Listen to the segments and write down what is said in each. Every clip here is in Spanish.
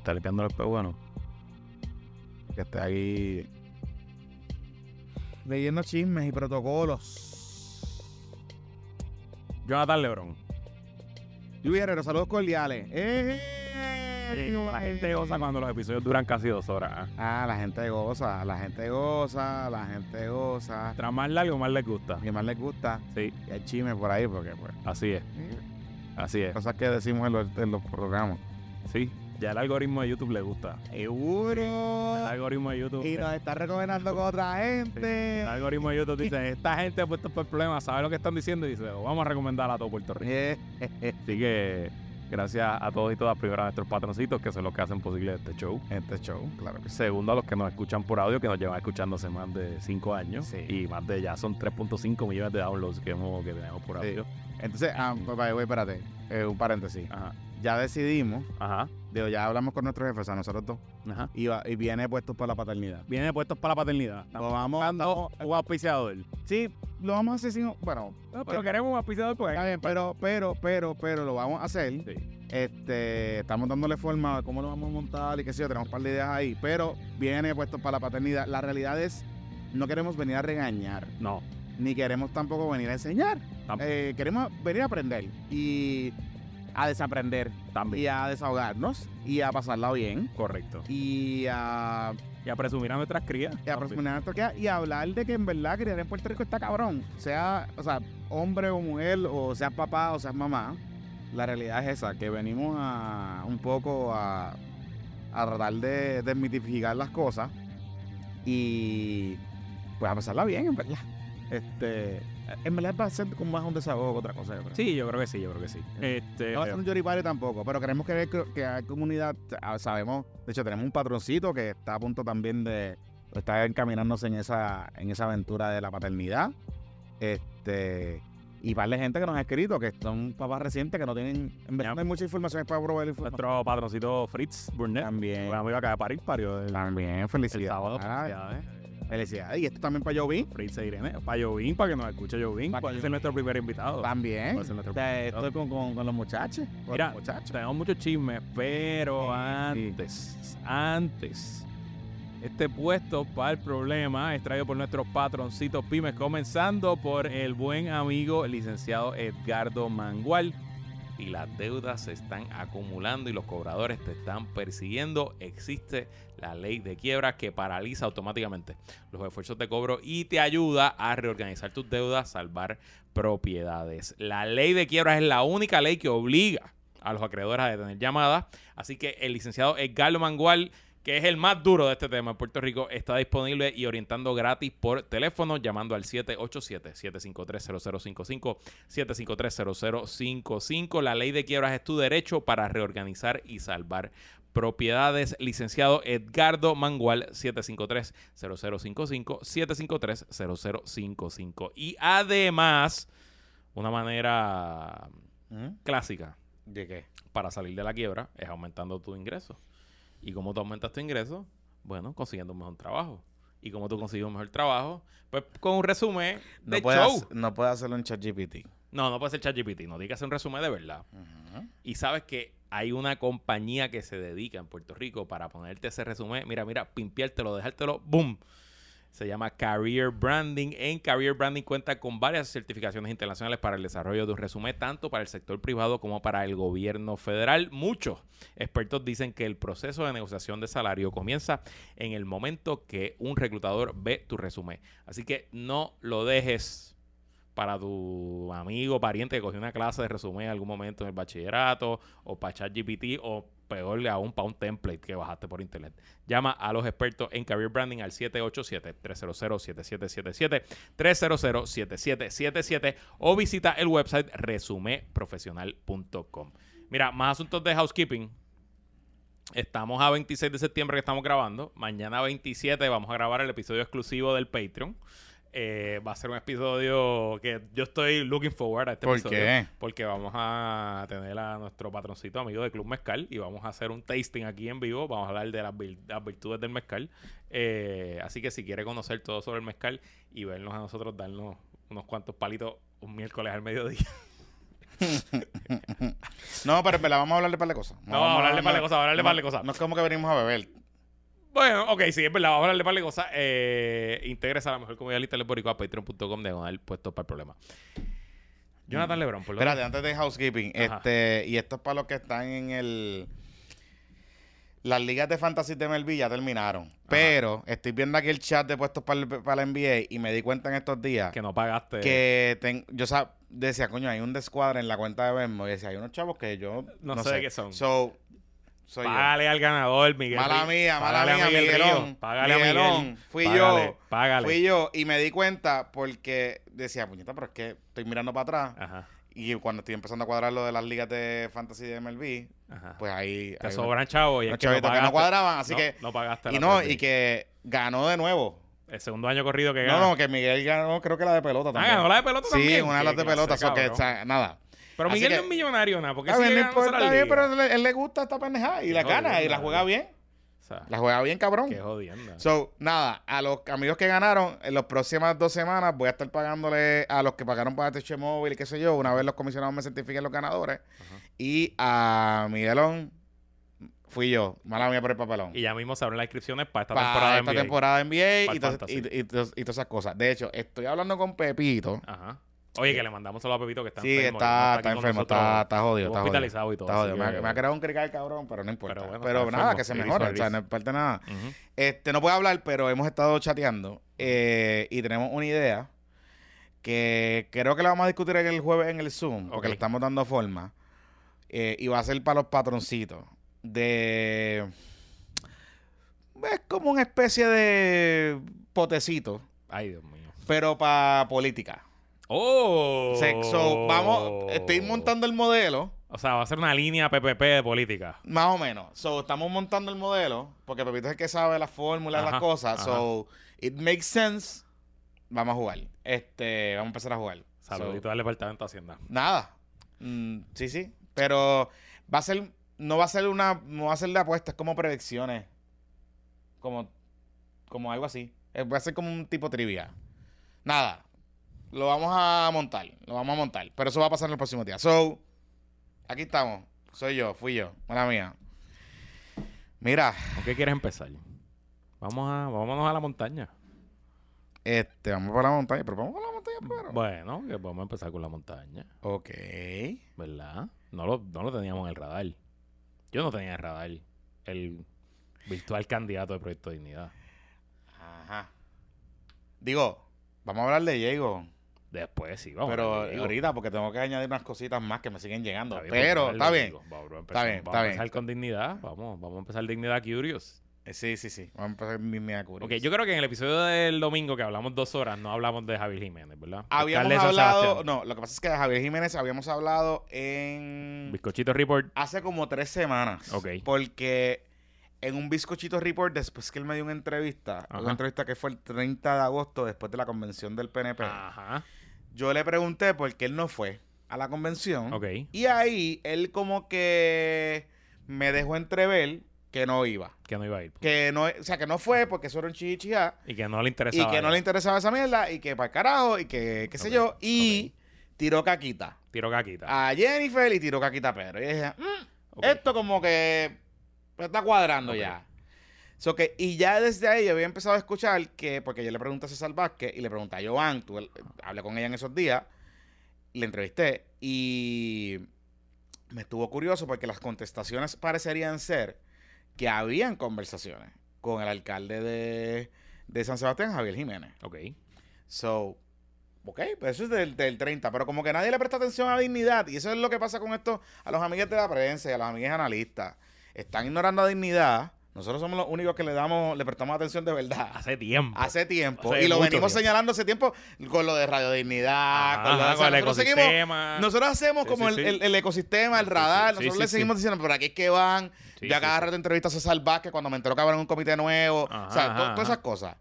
está limpiando el bueno. Que esté ahí leyendo chismes y protocolos. Jonathan Lebron. Lluvia Herrero, saludos cordiales. ¡Eh! La gente goza cuando los episodios duran casi dos horas. ¿ah? Ah, la gente goza, la gente goza, la gente goza. Tras más largo, más les gusta. Que más les gusta. Sí, Y hay chismes por ahí, porque pues. así es. Así es. Cosas que decimos en los, en los programas. Sí, ya el algoritmo de YouTube le gusta. El Seguro. algoritmo de YouTube. Y nos está recomendando con otra gente. El algoritmo de YouTube dice, esta gente ha puesto por problemas, sabe lo que están diciendo y dice, "Lo vamos a recomendar a todo Puerto Rico. Eh, Así que gracias a todos y todas, primero a nuestros patroncitos, que son los que hacen posible este show. Este show, claro que sí. Segundo, a los que nos escuchan por audio, que nos llevan escuchando hace más de 5 años. Sí. Y más de ya son 3.5 millones de downloads que, hemos, que tenemos por Sí. audio. Entonces, ah, güey, espérate. Eh, un paréntesis. Ajá, Ya decidimos, ajá, digo, ya hablamos con nuestro jefe, o sea, nosotros dos, ajá. y, va- y viene puesto para la paternidad. Viene puestos para la paternidad. Lo vamos, Buscando un auspiciador. sí, lo vamos a hacer sin, bueno, No, pero queremos un auspiciador porque... está bien, pero, pero, pero, pero lo vamos a hacer. Sí. Este, estamos dándole forma a cómo lo vamos a montar y qué sé yo, tenemos un par de ideas ahí, pero viene puesto para la paternidad. La realidad es, no queremos venir a regañar, No, ni queremos tampoco venir a enseñar. Tamp- Eh, queremos venir a aprender y a desaprender también. y a desahogarnos y a pasarla bien Correcto. y a, Y a presumir a nuestras crías. y a aproximar nuestro que- y a hablar de que en verdad criar en Puerto Rico está cabrón. Sea, o sea, hombre o mujer, o seas papá o seas mamá. La realidad es esa, que venimos a un poco a, a tratar de desmitificar las cosas y pues a pasarla bien, en verdad. Este, en verdad va a ser como más un desahogo que otra cosa. yo creo. Sí, yo creo que sí, yo creo que sí. Este, No va a ser un Yoripari tampoco, pero queremos que, que hay comunidad, ah, sabemos, de hecho tenemos un patroncito que está a punto también de, está encaminándose en esa, en esa aventura de la paternidad. Este, y par de gente que nos ha escrito, que son papás recientes que no tienen, en verdad no hay mucha información para proveer información. nuestro patroncito Fritz Burnett. También, Bueno, amigo acaba de parir, parió el, también, el felicidades. sábado. Ah, Felicidades. Felicidades. Y esto también para Jovi. Fritz e Irene. Para Jovín, para que nos escuche Jovín. Pa' Puede que ser nuestro primer invitado. También. Puede ser nuestro Te- invitado. Estoy con, con- con los muchachos. con Mira, los muchachos. Tenemos muchos chismes, pero Sí. antes, antes, este puesto para el problema es traído por nuestros patroncitos pymes, comenzando por el buen amigo el licenciado Edgardo Mangual. Y las deudas se están acumulando y los cobradores te están persiguiendo. Existe la ley de quiebra que paraliza automáticamente los esfuerzos de cobro y te ayuda a reorganizar tus deudas, salvar propiedades. La ley de quiebra es la única ley que obliga a los acreedores a detener llamadas. Así que el licenciado Edgardo Mangual, que es el más duro de este tema en Puerto Rico, está disponible y orientando gratis por teléfono llamando al 787-753-0055, 753-0055. La ley de quiebras es tu derecho para reorganizar y salvar propiedades. Licenciado Edgardo Mangual, 753-0055, 753-0055. Y además, una manera ¿Mm? clásica ¿De qué? para salir de la quiebra es aumentando tu ingreso. ¿Y cómo tú aumentas tu ingreso? Bueno, consiguiendo un mejor trabajo. ¿Y cómo tú consigues un mejor trabajo? Pues con un resumen de No puede, show. hacer- no puede hacerlo en ChatGPT. No, no puede ser ChatGPT. No, tiene que hacer un resumen de verdad. Y sabes que hay una compañía que se dedica en Puerto Rico para ponerte ese resumen. Mira, mira, pimpiártelo, dejártelo, ¡boom! Se llama Career Branding. En Career Branding cuenta con varias certificaciones internacionales para el desarrollo de un resumen, tanto para el sector privado como para el gobierno federal. Muchos expertos dicen que el proceso de negociación de salario comienza en el momento que un reclutador ve tu resumen. Así que no lo dejes para tu amigo, pariente que cogió una clase de resumen en algún momento en el bachillerato o para ChatGPT o peor aún para un template que bajaste por internet. Llama a los expertos en Career Branding al 787-300-7777, 300-7777 o visita el website resumeprofesional.com. Mira, más asuntos de housekeeping. Estamos a 26 de septiembre que estamos grabando. Mañana 27 vamos a grabar el episodio exclusivo del Patreon. Eh, va a ser un episodio que yo estoy looking forward a este ¿Por episodio. qué? Porque vamos a tener a nuestro patroncito amigo de Club Mezcal y vamos a hacer un tasting aquí en vivo. Vamos a hablar de las, vir- las virtudes del mezcal. Eh, así que si quiere conocer todo sobre el mezcal y vernos a nosotros darnos unos cuantos palitos un miércoles al mediodía. no, pero verdad vamos a hablar de par de cosas. No, vamos a hablar de par de cosas, vamos a hablar de par de cosas. No es como que venimos a beber. Bueno, ok, sí, es verdad. Vamos a hablar de par de cosas. Eh, integres a la mejor comunidad lista del Boricua a patreon.com de el puesto para el problema. Jonathan Lebron, por lo Espérate, antes de housekeeping, Ajá. este, y esto es para los que están en el. Las ligas de fantasy de MLB ya terminaron. Pero estoy viendo aquí el chat de puestos para, el- para la NBA y me di cuenta en estos días que no pagaste. que ten- yo sab- decía, coño, hay un descuadre en la cuenta de Venmo. Y decía, hay unos chavos que yo No no, sé de qué son. So, soy yo. Págale al ganador, Miguel. Mala mía, mala Págale a mía, Miguel Miguelón. Ríos. Págale a Miguelón. Miguel. Fui Págale, yo. Págale. Fui yo y me di cuenta porque decía, puñeta, pero es que estoy mirando para atrás. Ajá, Y cuando estoy empezando a cuadrar lo de las ligas de fantasy de MLB, ajá. pues ahí. Te sobran chavos y es que no que no cuadraban, así No, que. No pagaste Y no, y que ganó de nuevo. El segundo año corrido que No, gana. no, que Miguel ganó, creo que la de pelota Ah, también. ganó la de pelota Sí, también. una de las de clase, pelota, so que, o sea, nada. Pero Miguel que- no es millonario, nada, porque sigue bien, no importa bien, pero él, él le gusta esta pendejada y la gana y la juega bien. O sea, La juega bien, cabrón. qué jodienda. So, nada, a los amigos que ganaron, en las próximas dos semanas voy a estar pagándole a los que pagaron para TH Móvil y qué sé yo, una vez los comisionados me certifiquen los ganadores. Ajá. Y a Miguelón fui yo, mala mía por el papelón. Y ya mismo se abren las inscripciones para esta para temporada de esta NBA. temporada de NBA y, y- y y todas esas cosas. De hecho, estoy hablando con Pepito. Ajá. Oye, que le mandamos solo a Pepito que está Sí, enfermo. no está, está enfermo, está, está jodido. Está jodido. hospitalizado y todo. Está así jodido. Me, que- ha- me ha creado un crical cabrón, pero no importa. Pero bueno, nada, enfermo. que se mejore. O sea, no importa nada. Ujú. Este, no puedo hablar, pero hemos estado chateando eh, y tenemos una idea que creo que la vamos a discutir el jueves en el Zoom, porque le estamos dando forma. eh, y va a ser para los patroncitos. De. Es como una especie de potecito, Ay, Dios mío. pero para política. ¡Oh! Se- so, vamos, estoy montando el modelo. O sea, va a ser una línea PPP de política. Más o menos. So, estamos montando el modelo, porque Pepito es el que sabe las fórmulas, Ajá, las cosas. ajá. So, it makes sense. Vamos a jugar. Este, vamos a empezar a jugar. Saludito So, al Departamento de Hacienda. nada. Mm, sí, sí. Pero va a ser, no va a ser una, no va a ser de apuestas, como predicciones. Como, como algo así. Eh, Va a ser como un tipo trivia. Nada. Lo vamos a montar. Lo vamos a montar. Pero eso va a pasar en el próximo día. So, aquí estamos. Soy yo, fui yo. Mala mía. Mira, ¿Con qué quieres empezar? Vamos a, vámonos a la montaña. este, vamos para la montaña. Pero vamos para la montaña primero. Bueno, que vamos a empezar con la montaña, Ok. ¿verdad? No lo, no lo teníamos en el radar. Yo no tenía en el radar el virtual candidato de Proyecto Dignidad. Ajá. Digo, vamos a hablar de Diego. Después sí, vamos. pero a ahorita, porque tengo que añadir unas cositas más que me siguen llegando. Está bien, pero está bien. Vamos a empezar, Está bien, vamos está a bien. empezar con dignidad. Vamos, vamos a empezar dignidad curious. Eh, Sí, sí, sí. Vamos a empezar mea cura. Ok, yo creo que en el episodio del domingo que hablamos dos horas no hablamos de Javier Jiménez, ¿verdad? Habíamos hablado. No, lo que pasa es que de Javier Jiménez habíamos hablado en. Bizcochito Report. Hace como tres semanas. Ok. Porque en un bizcochito report, después que él me dio una entrevista, Ajá. una entrevista que fue el 30 de agosto, después de la convención del PNP, Ajá. Yo le pregunté por qué él no fue a la convención. Ok. Y ahí él como que me dejó entrever que no iba. Que no iba a ir. Que no, o sea, que no fue porque eso era un chichichá Y que no le y interesaba. que no le interesaba esa mierda y que para el carajo y que qué sé yo. Y tiró caquita Tiro caquita. a Jennifer y tiró caquita a Pedro. Y dije, "Mm, esto como que me está cuadrando ya. So que, y ya desde ahí yo había empezado a escuchar que, porque yo le pregunté a César Vázquez y le pregunté a Joan, tú, hablé con ella en esos días, le entrevisté y me estuvo curioso porque las contestaciones parecerían ser que habían conversaciones con el alcalde de, de San Sebastián, Javier Jiménez. Ok. So, ok, pues eso es del, del 30, pero como que nadie le presta atención a dignidad, y eso es lo que pasa con esto a los amigos de la prensa y a los amigos analistas. Están ignorando a dignidad. Nosotros somos los únicos que le damos, le prestamos atención de verdad. Hace tiempo. Hace tiempo. Hace y lo venimos tiempo. señalando hace tiempo con lo de Radio Dignidad. Ajá, con lo de, con el nosotros, seguimos- ecosistema. nosotros hacemos Sí, como sí, el, sí. el- el ecosistema, el radar. sí, nosotros le seguimos diciendo, por aquí es que van. Yo a sí, cada sí. rato entrevisto a César Vázquez cuando me enteró que habrá un comité nuevo. Ajá, o sea, to- todas esas cosas.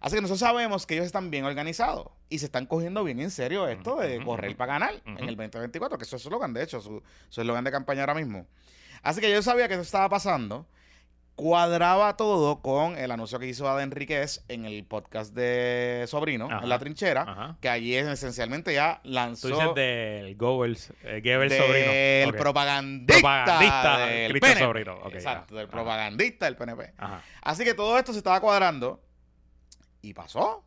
Así que nosotros sabemos que ellos están bien organizados y se están cogiendo bien en serio esto de correr ujú. para ganar en el 2024, que eso es su eslogan, de hecho, su su eslogan de campaña ahora mismo. Así que yo sabía que eso estaba pasando. Cuadraba todo con el anuncio que hizo Ada Enríquez en el podcast de Sobrino, Ajá. en La Trinchera, Ajá. que allí es- esencialmente ya Tú lanzó dices del Goebbels, eh, Goebbels sobrino. del Ok. propagandista, Propagandista, del Cristo PNP. sobrino. Exacto, ya. del Ajá. propagandista del PNP. Ajá. Así que todo esto se estaba cuadrando y pasó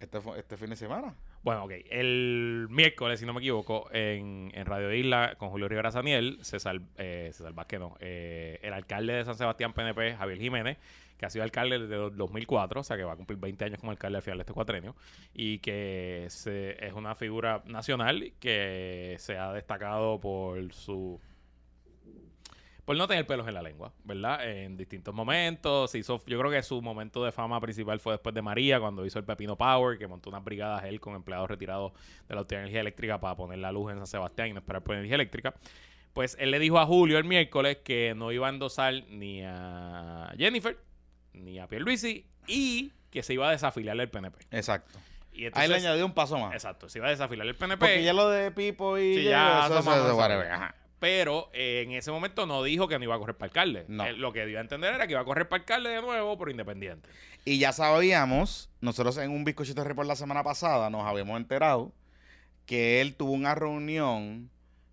este, este fin de semana. Bueno, ok. El miércoles, si no me equivoco, en, en Radio Isla, con Julio Rivera Saniel, César, eh, César Vázquez, no, eh, el alcalde de San Sebastián PNP, Javier Jiménez, que ha sido alcalde desde el 2004, o sea que va a cumplir 20 años como alcalde al final de este cuatrenio, y que se- es una figura nacional que se ha destacado por su por no tener pelos en la lengua, ¿verdad? En distintos momentos. Hizo, yo creo que su momento de fama principal fue después de María, cuando hizo el Pepino Power, que montó unas brigadas él con empleados retirados de la Autoridad de Energía Eléctrica para poner la luz en San Sebastián y no esperar por energía eléctrica. Pues él le dijo a Julio el miércoles que no iba a endosar ni a Jennifer, ni a Pierluisi, y que se iba a desafiliar del PNP. Exacto. Y Ahí le añadió un paso más. exacto, se iba a desafiliar del PNP. Porque ya lo de Pipo y Sí, ya eso, somos- eso- eso, somos- whatever, ajá. Pero eh, en ese momento no dijo que no iba a correr para alcalde. No. Eh, lo que dio a entender era que iba a correr para alcalde de nuevo por independiente. Y ya sabíamos, nosotros en un bizcochito report la semana pasada nos habíamos enterado que él tuvo una reunión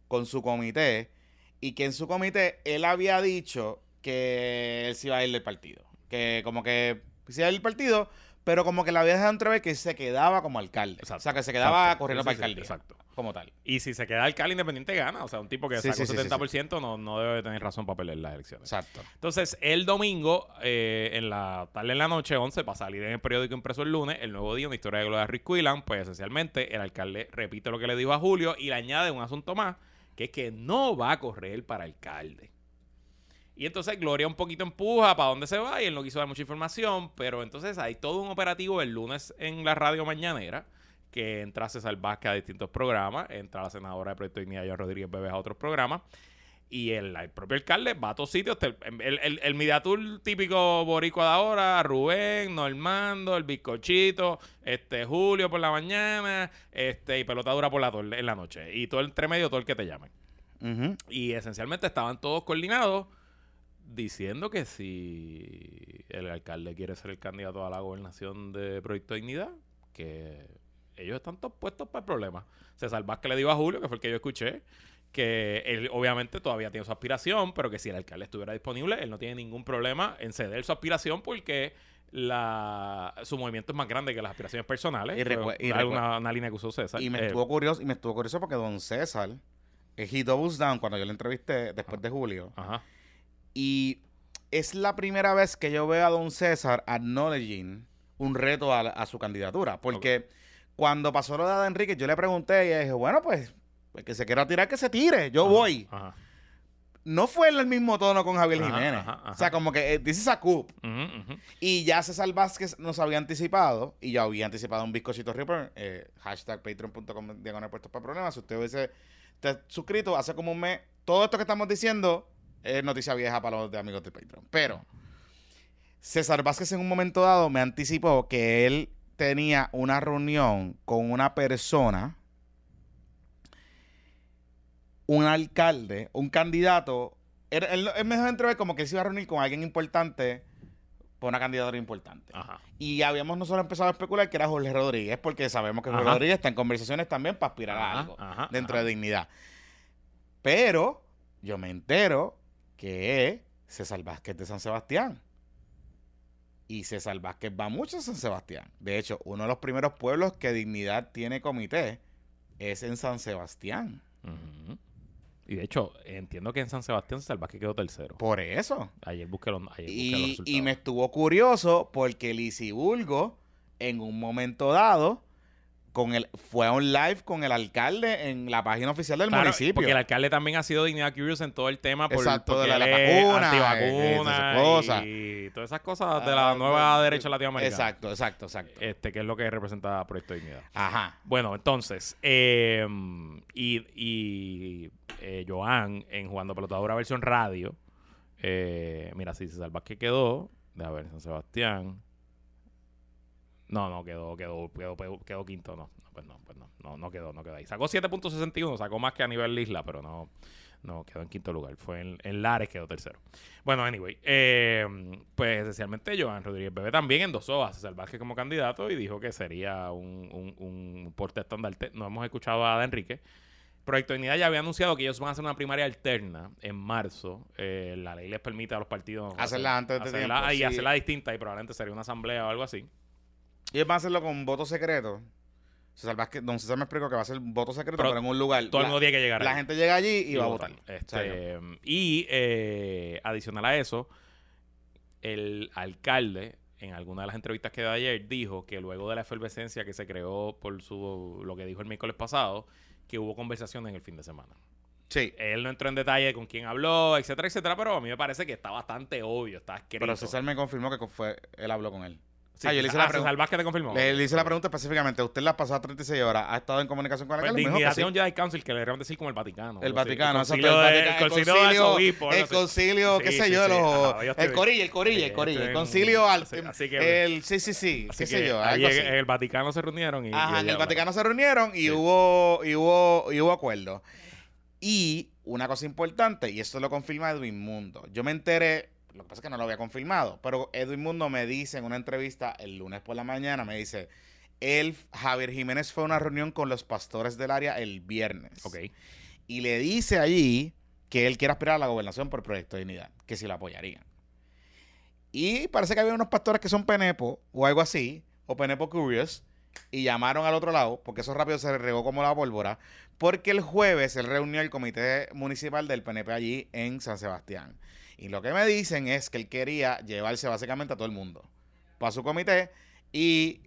con su comité y que en su comité él había dicho que él se iba a ir del partido. Que como que se iba a ir del partido, pero como que le había dejado entrever que se quedaba como alcalde. Exacto. O sea, que se quedaba Exacto. corriendo para alcaldía. exacto. Como tal. Y si se queda alcalde independiente gana. O sea, un tipo que Sí, sacó sí, sí, sí, 70% No, no debe tener razón para pelear las elecciones. Exacto. Entonces, el domingo, eh, en la tarde en la noche, 11, para salir en el periódico impreso el lunes, el nuevo día, una historia de Gloria Ruiz Quillan, pues esencialmente el alcalde repite lo que le dijo a Julio y le añade un asunto más, que es que no va a correr para alcalde. Y entonces Gloria un poquito empuja para dónde se va y él no quiso dar mucha información, pero entonces hay todo un operativo el lunes en la radio mañanera que entra César Vázquez a distintos programas, entra la senadora de Proyecto Dignidad, Joan Rodríguez Bebes, a otros programas, y el, el propio alcalde va a todos sitios. El, el, el, el Midatur típico boricua de ahora, Rubén, Normando, el bizcochito, este Julio por la mañana, este y pelotadura por la en la noche. Y todo el entremedio, todo el que te llamen. Y esencialmente estaban todos coordinados diciendo que si el alcalde quiere ser el candidato a la gobernación de Proyecto Dignidad, que ellos están todos puestos para el problema. César Vázquez le dijo a Julio, que fue el que yo escuché, que él obviamente todavía tiene su aspiración, pero que si el alcalde estuviera disponible, él no tiene ningún problema en ceder su aspiración porque la, su movimiento es más grande que las aspiraciones personales. Y Fue recue- y una, una línea que usó César. Y me Eh, estuvo curioso, y me estuvo curioso porque don César, eh, he doubles down cuando yo le entrevisté después de Julio. Ajá. Y es la primera vez que yo veo a don César acknowledging un reto a, su candidatura. Porque cuando pasó lo de Ada Enrique, yo le pregunté y ella dije, bueno, pues, el que se quiera tirar, que se tire. Yo Ajá, voy. Ajá. No fue en el mismo tono con Javier Ajá, Jiménez. O sea, como que eh, this is a. Y ya César Vázquez nos había anticipado, y yo había anticipado un bizcochito Reaper, eh, hashtag patreon.com diagonal puestos para problemas. Si usted hubiese suscrito hace como un mes, todo esto que estamos diciendo es noticia vieja para los de amigos de Patreon. Pero César Vázquez en un momento dado me anticipó que él tenía una reunión con una persona, un alcalde, un candidato. Él, él- él me dejó entrever como que se iba a reunir con alguien importante por una candidatura importante. Ajá. Y habíamos nosotros empezado a especular que era Jorge Rodríguez, porque sabemos que Jorge Ajá. Rodríguez está en conversaciones también para aspirar a algo dentro de dignidad. Pero yo me entero que es César Vázquez de San Sebastián. Y César Vázquez va mucho a San Sebastián. De hecho, uno de los primeros pueblos que Dignidad tiene comité es en San Sebastián. Y de hecho, entiendo que en San Sebastián Salvaje quedó tercero. Por eso. Ayer busqué los, ayer busqué los Y, resultados. y me estuvo curioso porque Lisi Bulgo, en un momento dado, con el, fue a un live con el alcalde en la página oficial del Claro, municipio. Porque el alcalde también ha sido Dignidad Curious en todo el tema por, Exacto, de la- vacuna, antivacuna eh, esas cosas. y todas esas cosas de la Ah, nueva pues, derecha latinoamericana. Exacto, exacto, exacto. Este, que es lo que representa Proyecto Dignidad. Ajá. Bueno, entonces, eh, y, y eh, Joan en Jugando Pelotadura versión radio, eh, mira, si César Vázquez quedó, de ver, San Sebastián. No, no, quedó, quedó, quedó, quedó, quinto, no. no, Pues no, pues no, no, no quedó, no quedó ahí. Sacó 7.61, sacó más que a nivel isla, pero no, No, quedó en quinto lugar. Fue en, en Lares, quedó tercero. Bueno, anyway. eh, pues esencialmente Joan Rodríguez Bebé también endosó a César Vázquez como candidato y dijo que sería un, un, un porte estandarte. No hemos escuchado a Ada Enrique. Proyecto Dignidad ya había anunciado que ellos van a hacer una primaria alterna en marzo. Eh, la ley les permite a los partidos Hacerla antes de hacerla, tiempo, y sí. hacerla distinta y probablemente sería una asamblea o algo así. Y ellos van a hacerlo con voto secreto. César Vázquez, don César me explicó que va a ser voto secreto, Pero pero, en un lugar. Todo el mundo tiene que llegar La ahí. gente llega allí y, va a votar. Este, y eh, adicional a eso, el alcalde, en alguna de las entrevistas que dio ayer, dijo que luego de la efervescencia que se creó por su lo que dijo el miércoles pasado, que hubo conversaciones en el fin de semana. Sí. Él no entró en detalle con quién habló, etcétera, etcétera, pero a mí me parece que está bastante obvio, está escrito. Pero César me confirmó que fue, él habló con él. Sí, Ah, yo le hice ah, la pregunta. César Vázquez te confirmó. Le, le hice la pregunta específicamente. ¿Usted las pasadas 36 horas ha estado en comunicación con el Pues, que dignidad de un Jedi Council que le deberían decir como el Vaticano. El así. Vaticano, el exacto, concilio, el Vaticano, el el concilio El concilio, qué sé yo, el corilla, el corilla, el corilla. El concilio que- el, sí, sí, sí, qué que sé yo, en- el Vaticano se reunieron y. Ajá, en el Vaticano se reunieron y hubo y hubo y hubo acuerdo. Y una cosa importante, y esto lo confirma Edwin Mundo. Yo me enteré, lo que pasa es que no lo había confirmado, pero Edwin Mundo me dice en una entrevista el lunes por la mañana, me dice, él, Javier Jiménez fue a una reunión con los pastores del área el viernes. Ok. Y le dice allí que él quiere aspirar a la gobernación por Proyecto de Dignidad, que si la apoyarían. Y parece que había unos pastores que son penepo o algo así, o penepo curious, y llamaron al otro lado, porque eso rápido se regó como la pólvora, porque el jueves él reunió el comité municipal del PNP allí en San Sebastián. Y lo que me dicen es que él quería llevarse básicamente a todo el mundo para su comité y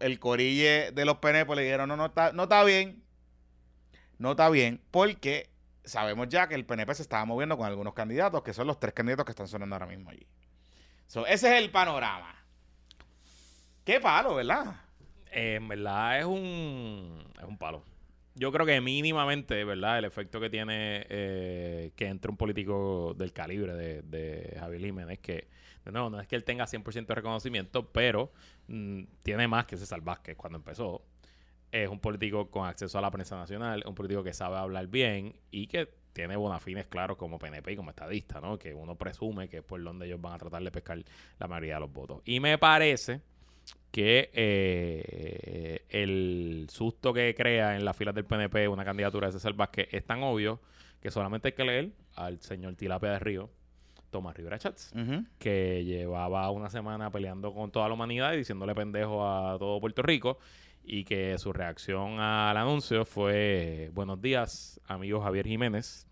el corille de los PNP le dijeron, no, no está, no está bien, no está bien, porque sabemos ya que el PNP se estaba moviendo con algunos candidatos, que son los tres candidatos que están sonando ahora mismo allí. So, ese es el panorama. Qué palo, ¿verdad? Eh, en verdad es un, es un palo. Yo creo que mínimamente, ¿verdad? El efecto que tiene eh, que entre un político del calibre de, de Javier Jiménez, que de nuevo, no es que él tenga 100% de reconocimiento, pero mm, tiene más que César Vázquez cuando empezó. Es un político con acceso a la prensa nacional, un político que sabe hablar bien y que tiene bonafines claros como PNP y como estadista, ¿no? Que uno presume que es por donde ellos van a tratar de pescar la mayoría de los votos. Y me parece que eh, el susto que crea en las filas del PNP una candidatura de César Vázquez es tan obvio que solamente hay que leer al señor Tilapia de Río, Tomás Rivera Chats, que llevaba una semana peleando con toda la humanidad y diciéndole pendejo a todo Puerto Rico y que su reacción al anuncio fue buenos días amigo Javier Jiménez.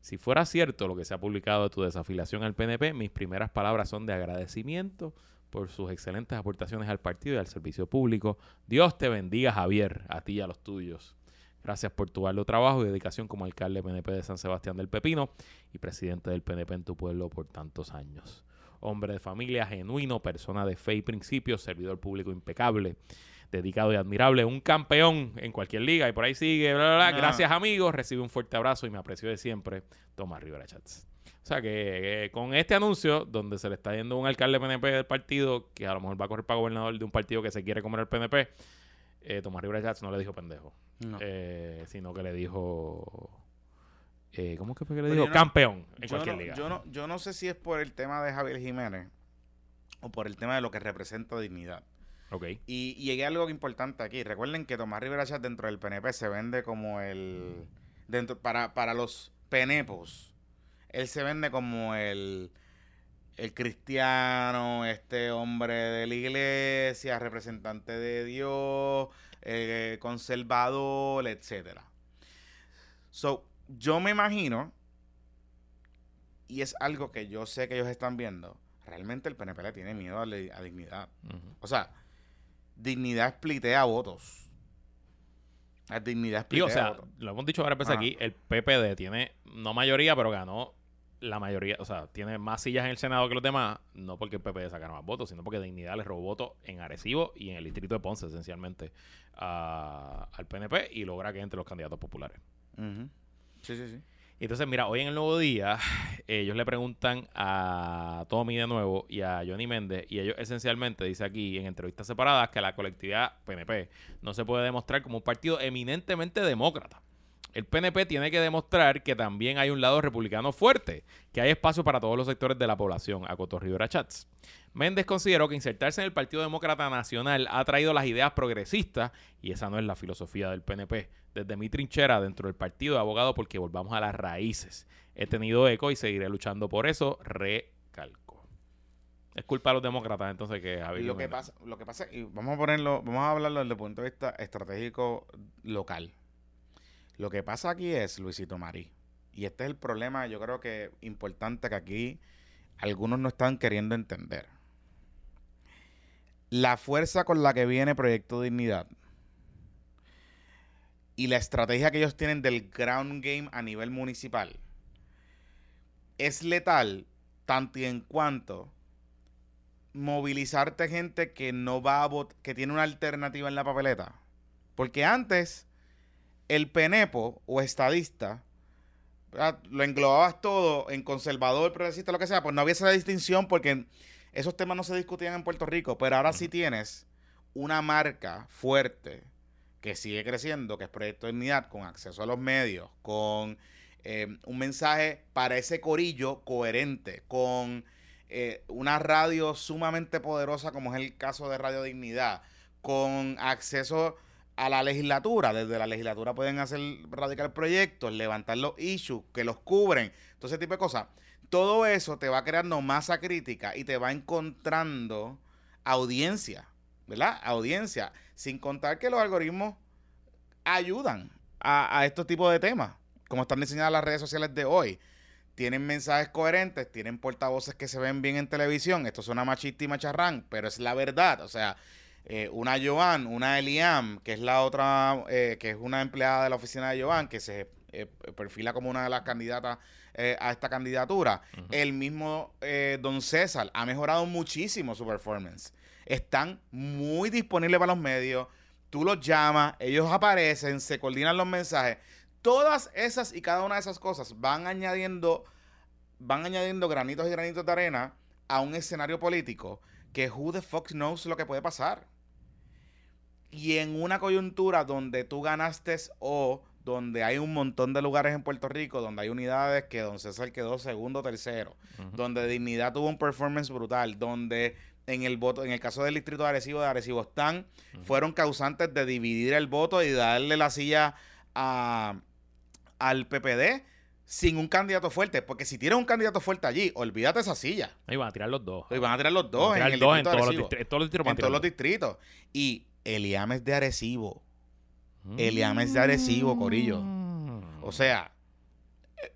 Si fuera cierto lo que se ha publicado de tu desafiliación al PNP mis primeras palabras son de agradecimiento por sus excelentes aportaciones al partido y al servicio público Dios te bendiga Javier a ti y a los tuyos Gracias por tu arduo trabajo y dedicación como alcalde PNP de San Sebastián del Pepino y presidente del PNP en tu pueblo por tantos años. Hombre de familia genuino, persona de fe y principios, servidor público impecable, dedicado y admirable, un campeón en cualquier liga y por ahí sigue, bla, bla, bla. Ah. Gracias amigos, recibe un fuerte abrazo y me aprecio de siempre, Tomás Rivera Chats. O sea que eh, con este anuncio, donde se le está yendo un alcalde PNP del partido, que a lo mejor va a correr para gobernador de un partido que se quiere comer el PNP, eh, Tomás Rivera Chats no le dijo pendejo No. eh, sino que le dijo eh, ¿cómo que fue que le dijo? no- campeón en yo, cualquier no, liga yo, no, yo no sé si es por el tema de Javier Jiménez o por el tema de lo que representa dignidad. ok Y, y llegué a algo importante aquí. Recuerden que Tomás Rivera Chat dentro del PNP se vende como el... dentro Para, para los penepos, él se vende como el, el cristiano, este hombre de la iglesia, representante de Dios, eh, conservador, etcétera. So, yo me imagino, y es algo que yo sé que ellos están viendo, realmente el PNP le tiene miedo a, la- a dignidad. O sea, dignidad splitea votos. La dignidad y o splitea sea votos. lo hemos dicho varias veces aquí el PPD tiene no mayoría pero ganó la mayoría o sea tiene más sillas en el Senado que los demás no porque el PPD sacara más votos sino porque Dignidad le robó votos en Arecibo y en el distrito de Ponce esencialmente a- al PNP y logra que entre los candidatos populares Ujú. Sí, sí, sí. Entonces, mira, hoy en el nuevo día, ellos le preguntan a Tommy de nuevo y a Johnny Méndez, y ellos esencialmente, dice aquí en entrevistas separadas, que la colectividad PNP no se puede demostrar como un partido eminentemente demócrata. El PNP tiene que demostrar que también hay un lado republicano fuerte, que hay espacio para todos los sectores de la población, acotó Rivera Chats. Méndez consideró que insertarse en el Partido Demócrata Nacional ha traído las ideas progresistas y esa no es la filosofía del PNP. Desde mi trinchera dentro del partido de abogado porque volvamos a las raíces. He tenido eco y seguiré luchando por eso, recalco. Es culpa de los demócratas entonces que lo que pasa, lo que pasa, y vamos a ponerlo, vamos a hablarlo desde el punto de vista estratégico local. Lo que pasa aquí es, Luisito Marí, y este es el problema, yo creo que importante que aquí algunos no están queriendo entender. La fuerza con la que viene Proyecto Dignidad y la estrategia que ellos tienen del ground game a nivel municipal es letal tanto y en cuanto movilizarte gente que no va a votar, que tiene una alternativa en la papeleta. Porque antes el penepo o estadista lo englobabas todo en conservador, progresista, lo que sea, pues no había esa distinción porque esos temas no se discutían en Puerto Rico, pero ahora sí tienes una marca fuerte que sigue creciendo, que es Proyecto de Dignidad, con acceso a los medios, con eh, un mensaje para ese corillo coherente, con eh, una radio sumamente poderosa como es el caso de Radio Dignidad, con acceso a la legislatura. Desde la legislatura pueden hacer radical proyectos, levantar los issues que los cubren, todo ese tipo de cosas. Todo eso te va creando masa crítica y te va encontrando audiencia, ¿verdad? Audiencia. Sin contar que los algoritmos ayudan a, estos tipos de temas, como están diseñadas las redes sociales de hoy. Tienen mensajes coherentes, tienen portavoces que se ven bien en televisión. Esto suena machista y macharrán, pero es la verdad. O sea, eh, una Joan, una Eliam, que es la otra, eh, que es una empleada de la oficina de Joan, que se eh, perfila como una de las candidatas a esta candidatura. El mismo Don César ha mejorado muchísimo su performance. Están muy disponibles para los medios. Tú los llamas, ellos aparecen, se coordinan los mensajes. Todas esas y cada una de esas cosas van añadiendo, van añadiendo granitos y granitos de arena a un escenario político que who the fuck knows lo que puede pasar. Y en una coyuntura donde tú ganaste o donde hay un montón de lugares en Puerto Rico, donde hay unidades que Don César quedó segundo o tercero, donde Dignidad tuvo un performance brutal, donde en el voto, en el caso del distrito de Arecibo, de Arecibo están, fueron causantes de dividir el voto y darle la silla a, al PPD sin un candidato fuerte. Porque si tienes un candidato fuerte allí, olvídate esa silla. Ahí van a tirar los dos. Ahí van a tirar los dos. en, el dos en, todos los distritos, en todos los distritos. Y Eliames de Arecibo. Eliames de Arecibo, Corillo. O sea,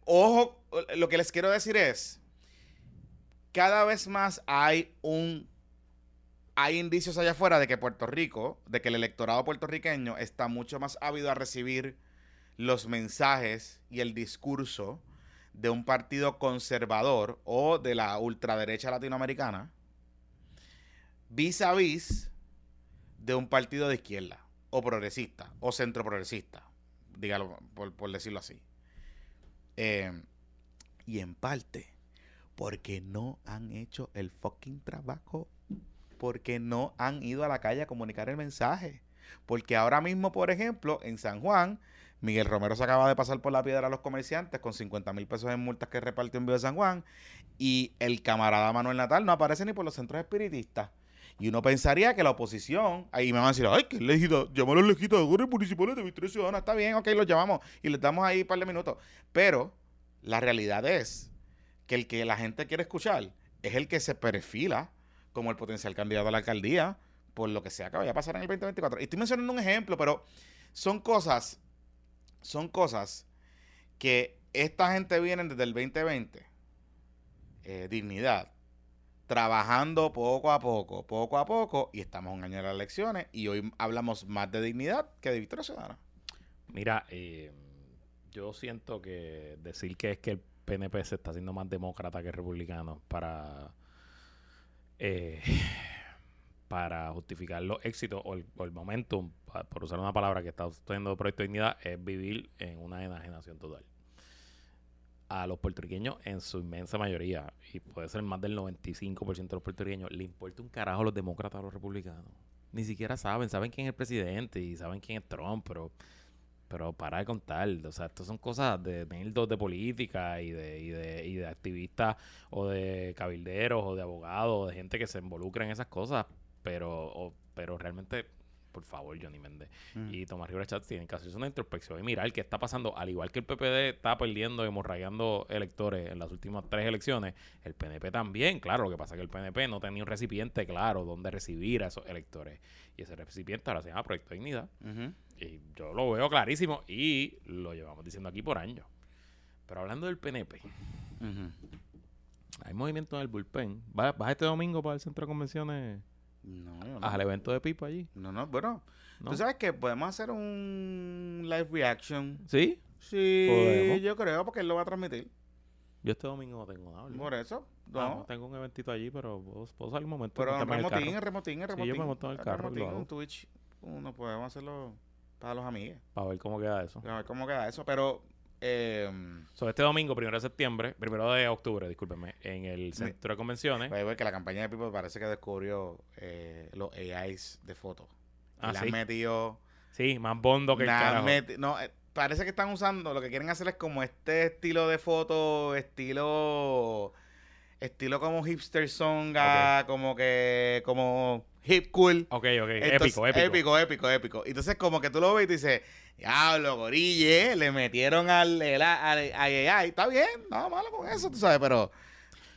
ojo, lo que les quiero decir es, cada vez más hay un hay indicios allá afuera de que Puerto Rico, de que el electorado puertorriqueño está mucho más ávido a recibir los mensajes y el discurso de un partido conservador o de la ultraderecha latinoamericana vis a vis de un partido de izquierda, o progresista, o centro progresista, dígalo por, decirlo así. Eh, y en parte, porque no han hecho el fucking trabajo, porque no han ido a la calle a comunicar el mensaje. Porque ahora mismo, por ejemplo, en San Juan, Miguel Romero se acaba de pasar por la piedra a los comerciantes con 50 mil pesos en multas que repartió en Vivo de San Juan. Y el camarada Manuel Natal no aparece ni por los centros espiritistas. Y uno pensaría que la oposición, ahí me van a decir, ay, que legida, llamar a los legisladores municipales de Victoria Ciudadana, está bien, ok, los llamamos y les damos ahí un par de minutos. Pero la realidad es que el que la gente quiere escuchar es el que se perfila como el potencial candidato a la alcaldía, por lo que sea que vaya a pasar en el 2024. Y estoy mencionando un ejemplo, pero son cosas, son cosas que esta gente viene desde el 2020. Eh, dignidad, trabajando poco a poco, poco a poco, y estamos un año de las elecciones, y hoy hablamos más de dignidad que de Victoria Ciudadana. Mira, eh, yo siento que decir que es que el PNP se está haciendo más demócrata que republicano para, eh, para justificar los éxitos o el, o momentum, por usar una palabra que está teniendo Proyecto de Dignidad, es vivir en una enajenación total a los puertorriqueños en su inmensa mayoría, y puede ser más del 95% de los puertorriqueños, le importa un carajo a los demócratas a los republicanos. Ni siquiera saben, saben quién es el presidente y saben quién es Trump, pero pero para de contar. O sea, esto son cosas de dos de política y de, y de, y de activistas o de cabilderos o de abogados o de gente que se involucra en esas cosas. Pero, o- pero realmente, por favor, Johnny Méndez Mm. y Tomás Rivera Chatz tienen que hacerse una introspección y mirar qué está pasando. Al igual que el PPD está perdiendo y hemorragiando electores en las últimas tres elecciones, el PNP también. Claro, lo que pasa es que el PNP no tenía un recipiente claro donde recibir a esos electores. Y ese recipiente ahora se llama Proyecto Dignidad. Y yo lo veo clarísimo y lo llevamos diciendo aquí por años. Pero hablando del PNP, hay movimiento en el bullpen. ¿Vas, vas este domingo para el centro de convenciones No, yo no. al evento de Pipo allí? No, no, bueno. ¿No? ¿Tú sabes que podemos hacer un live reaction? ¿Sí? Sí, Podemos. yo creo, porque él lo va a transmitir. Yo este domingo no tengo nada. Por eso. Ah, No. no, tengo un eventito allí, pero puedo, puedo salir un momento. Pero en remotín, en remotín, en Sí, yo remotín. me monto en el carro remotín, un Twitch. Uno podemos hacerlo para los amigos. Para ver cómo queda eso. A ver cómo queda eso. Pero, eh, So, este domingo, primero de septiembre, primero de octubre, discúlpeme, en el centro de convenciones. voy a ver que la campaña de People parece que descubrió eh, los AIs de fotos. Ah, Le sí. han metido... Sí, más bondo que el carajo. no, eh, parece que están usando, lo que quieren hacer es como este estilo de foto, estilo... Estilo como hipster songa, como que... Como hip cool. Ok, ok, Entonces, épico, épico. Épico, épico, épico. Entonces, como que tú lo ves y tú dices, diablo, gorille, le metieron al, el- al, al AI. Está bien, nada malo con eso, tú sabes, pero.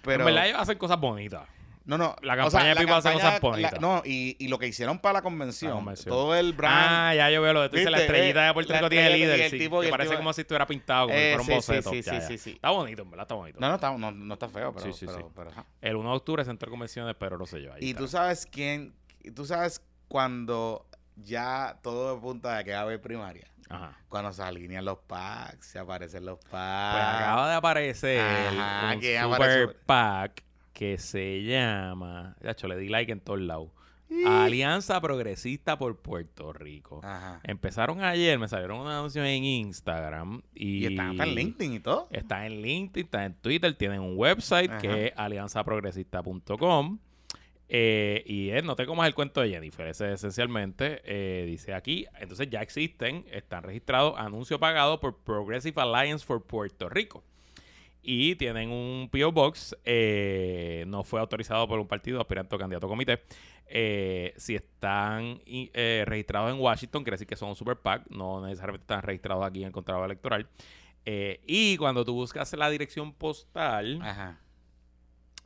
pero en verdad ellos hacen cosas bonitas. no, no. la o campaña de Pipo hace cosas bonitas. la- no, y, y lo que hicieron para la convención, La convención. todo el brand. Ah, ya yo veo lo de tú dices, la estrellita Eh, de Puerto la Rico tiene y líder, el sí, tipo- que el parece tipo- como si estuviera pintado, si Eh, un sí, boceto. sí, Ya, sí, ya. sí. Está bonito, en verdad, está bonito. no, no está, no, no está feo, pero. Sí, sí, pero- sí. pero. El 1 de octubre, centro de convenciones, pero no sé yo. Ahí Y está. tú sabes quién. Tú sabes cuando ya todo apunta a que va a haber primaria. Ajá. Cuando se alinean los packs, se aparecen los packs. Pues acaba de aparecer Ajá, un ¿quién super apareció? pack que se llama, ya le di like en todos lados, Y- Alianza Progresista por Puerto Rico. Ajá. Empezaron ayer, me salieron unos anuncios en Instagram y, Y está, está en LinkedIn y todo. Está en LinkedIn, está en Twitter, tienen un website Ajá. que es alianzaprogresista.com. Eh, y es, no te comas el cuento de Jennifer, ese esencialmente eh, dice aquí, entonces ya existen, están registrados anuncio pagado por Progressive Alliance for Puerto Rico. Y tienen un PO Box, eh, no fue autorizado por un partido, aspirante o candidato a comité. Si están registrados en Washington, quiere decir que son un super PAC, no necesariamente están registrados aquí en el contrato electoral. Y cuando tú buscas la dirección postal, Ajá.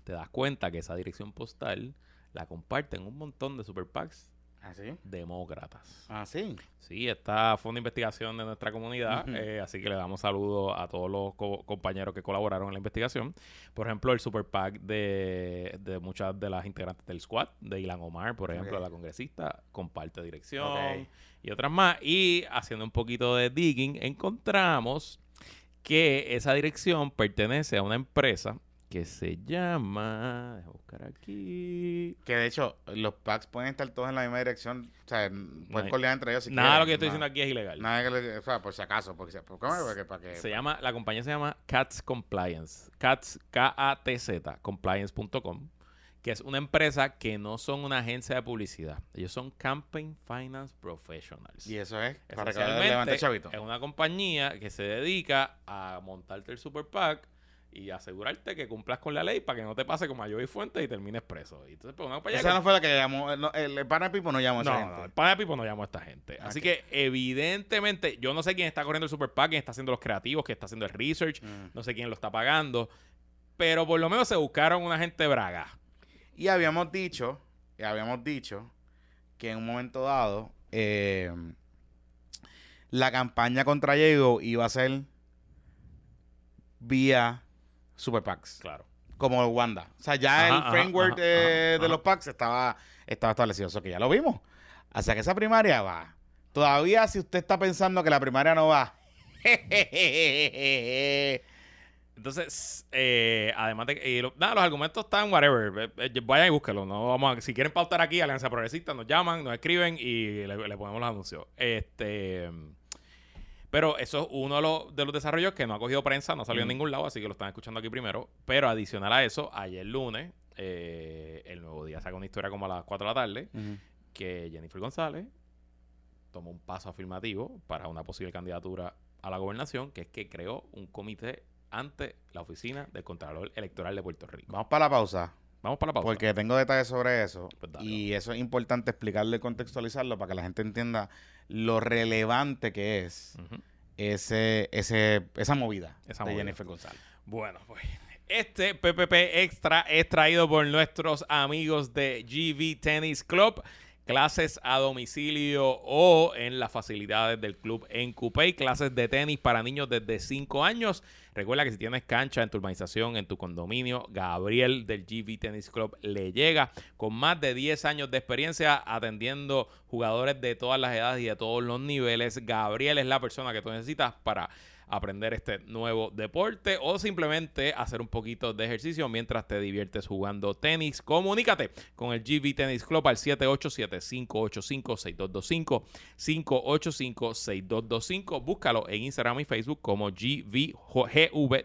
te das cuenta que esa dirección postal la comparten un montón de super PACs ¿Así? demócratas. ¿Ah, sí? Sí, esta fue una investigación de nuestra comunidad, eh, así que le damos saludos a todos los co- compañeros que colaboraron en la investigación. Por ejemplo, el super PAC de, de muchas de las integrantes del squad, de Ilan Omar, por ejemplo, la congresista, comparte dirección y otras más. Y haciendo un poquito de digging, encontramos que esa dirección pertenece a una empresa que se llama... Déjame buscar aquí... Que de hecho, los packs pueden estar todos en la misma dirección. O sea, pueden hay- coordinar entre ellos si Nada de lo que yo estoy diciendo aquí es ilegal. Nada que le- o sea, por si acaso, porque. Porque para que, Se llama, la compañía se llama Cats Compliance. Cats, K-A-T-Z, compliance.com. Que es una empresa que no son una agencia de publicidad. Ellos son Campaign Finance Professionals. Y eso es para Esencialmente, levantar chavito. Es una compañía que se dedica a montarte el super PAC y asegurarte que cumplas con la ley para que no te pase como a Joey Fuentes y termines preso. Y entonces, pues, una Esa que- no fue la que llamó. no, el, el pana Pipo no llamó a esa no, gente. no, el pana de Pipo no llamó a esta gente. Así Ok. que, evidentemente, yo no sé quién está corriendo el Super PAC, quién está haciendo los creativos, quién está haciendo el research, Mm. no sé quién lo está pagando. Pero por lo menos se buscaron una gente braga. Y habíamos dicho, y habíamos dicho que en un momento dado eh, la campaña contra Diego iba a ser vía Super PACs, Claro. como Wanda. O sea, ya Ajá, el framework ajá, de, ajá, de los. PACs estaba, estaba establecido. Eso que ya lo vimos. O sea que esa primaria va. Todavía si usted está pensando que la primaria no va. Entonces, eh, además de que lo- nada, los argumentos están whatever. Eh, eh, vayan y búsquenlos. No vamos a- si quieren pautar aquí, Alianza Progresista, nos llaman, nos escriben y le, le ponemos los anuncios. Este. Pero eso es uno de los, de los desarrollos que no ha cogido prensa, no salió en Mm. ningún lado, así que lo están escuchando aquí primero. Pero adicional a eso, ayer lunes, eh, el nuevo día saca una historia como a las 4 de la tarde, que Jennifer González tomó un paso afirmativo para una posible candidatura a la gobernación, que es que creó un comité ante la oficina del Contralor Electoral de Puerto Rico. Vamos para la pausa. Vamos para la pausa. Porque tengo detalles sobre eso. Pues dale, y eso es importante explicarlo y contextualizarlo para que la gente entienda lo relevante que es ese, esa movida Esa de movida. Jennifer González. Bueno, pues este PPP Extra es traído por nuestros amigos de GV Tennis Club. Clases a domicilio o en las facilidades del club en Coupey. Clases de tenis para niños desde 5 años. Recuerda que si tienes cancha en tu urbanización, en tu condominio, Gabriel del GV Tennis Club le llega con más de 10 años de experiencia atendiendo jugadores de todas las edades y de todos los niveles. Gabriel es la persona que tú necesitas para aprender este nuevo deporte o simplemente hacer un poquito de ejercicio mientras te diviertes jugando tenis. Comunícate con el GV Tennis Club al 787-585-6225, 585-6225. Búscalo en Instagram y Facebook como GV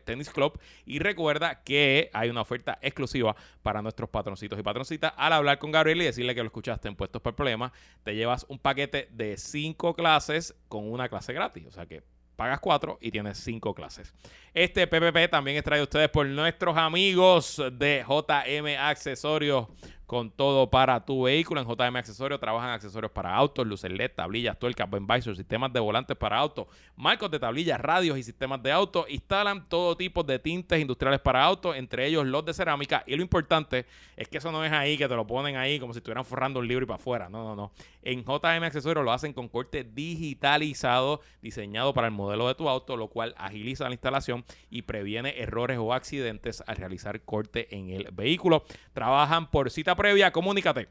Tennis Club y recuerda que hay una oferta exclusiva para nuestros patroncitos y patroncitas. Al hablar con Gabriel y decirle que lo escuchaste en Puestos por Problemas, te llevas un paquete de 5 clases con una clase gratis. O sea que pagas cuatro y tienes cinco clases. Este PPP también es traído a ustedes por nuestros amigos de JM Accesorios con todo para tu vehículo. En JM Accesorios trabajan accesorios para autos, luces LED, tablillas, tuercas, visor, sistemas de volantes para autos, marcos de tablillas, radios y sistemas de autos. Instalan todo tipo de tintes industriales para autos, entre ellos los de cerámica. Y lo importante es que eso no es ahí, que te lo ponen ahí como si estuvieran forrando un libro y para afuera. No, no, no. En JM Accesorios lo hacen con corte digitalizado, diseñado para el modelo de tu auto, lo cual agiliza la instalación y previene errores o accidentes al realizar corte en el vehículo. Trabajan por cita previa, comunícate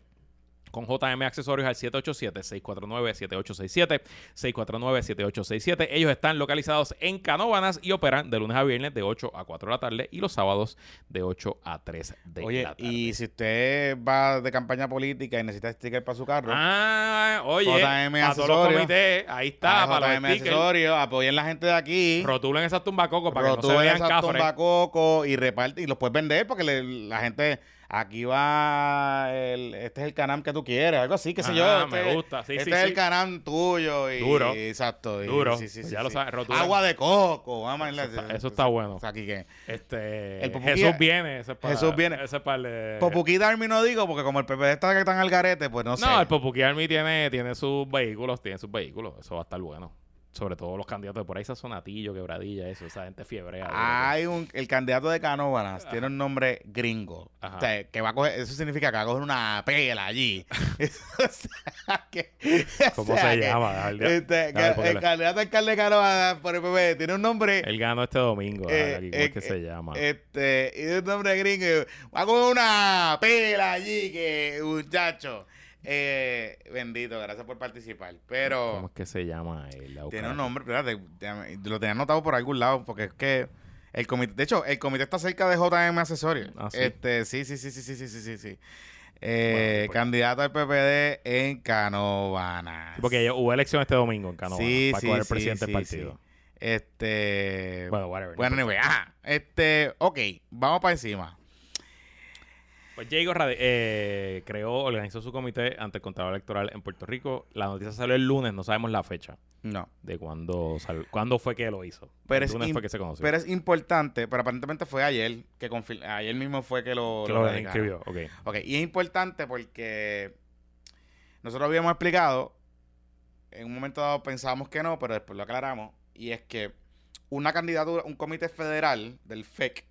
con JM Accesorios al 787-649-7867, 649-7867. Ellos están localizados en Canóvanas y operan de lunes a viernes de 8 a 4 de la tarde y los sábados de 8 a 3 de Oye, la tarde. y si usted va de campaña política y necesita sticker para su carro, Ah, oye, JM para todos los Accesorios. comités, ahí está, a para JM los. Accesorios, apoyen la gente de aquí. Rotulen esas tumbacocos para que no se rotulen vean esas cafres. tumbacoco y reparte y los puedes vender porque le- la gente aquí va el, este es el canal que tú quieres algo así qué sé yo este, me gusta, sí, este sí, es sí. el canal tuyo y Duro. exacto y- Duro. sí, sí, Pues ya lo sabes, agua de coco vamos Eso está- eso está bueno. o sea, aquí que Este, El Jesús viene, ese es para, Jesús viene. Ese es para el Popuquí Army no digo porque como el PPD está tan al garete pues no, sé No, el Popuqui Army tiene, tiene sus vehículos, tiene sus vehículos. Eso va a estar bueno. Sobre todo los candidatos de por ahí, esa sonatillo, quebradilla, eso, esa gente fiebrea. hay un el candidato de Canóvanas tiene un nombre gringo Ajá. o sea, que va a coger eso significa que va a coger una pela allí o sea, que, o ¿Cómo sea, se que- llama? Este, que- el candidato alcalde de Canóvanas por el PP tiene un nombre. Él ganó este domingo. eh, aquí, ¿Cómo es eh, que se llama? Este, y tiene un nombre gringo. Va con una pela allí, que muchacho. Eh, bendito, gracias por participar. ¿Cómo Pero es que se llama él? Tiene un nombre, espérate, lo tenía anotado por algún lado, porque es que el comité, de hecho, el comité está cerca de JM Accesorios. Ah, ¿sí? Este, sí, sí, sí, sí, sí, sí, sí, sí, sí. Bueno, Eh, pues. candidato al PPD en Canóvanas. Porque ya hubo elección este domingo en Canova Sí, para sí, coger el sí, presidente sí, del partido. sí. Este. Bueno, whatever. Bueno, no anyway, ajá. Este, ok, vamos para encima. Pues Diego eh, creó, organizó su comité ante el Contralor Electoral en Puerto Rico. La noticia salió el lunes, no sabemos la fecha No. de cuándo, sal- cuándo fue que lo hizo. Pero el es, lunes fue que se conoció. pero es importante, pero aparentemente fue ayer que ayer mismo fue que lo, que lo lo inscribió, ok. Ok, y es importante porque nosotros habíamos explicado, en un momento dado pensábamos que no, pero después lo aclaramos, y es que una candidatura, un comité federal del FEC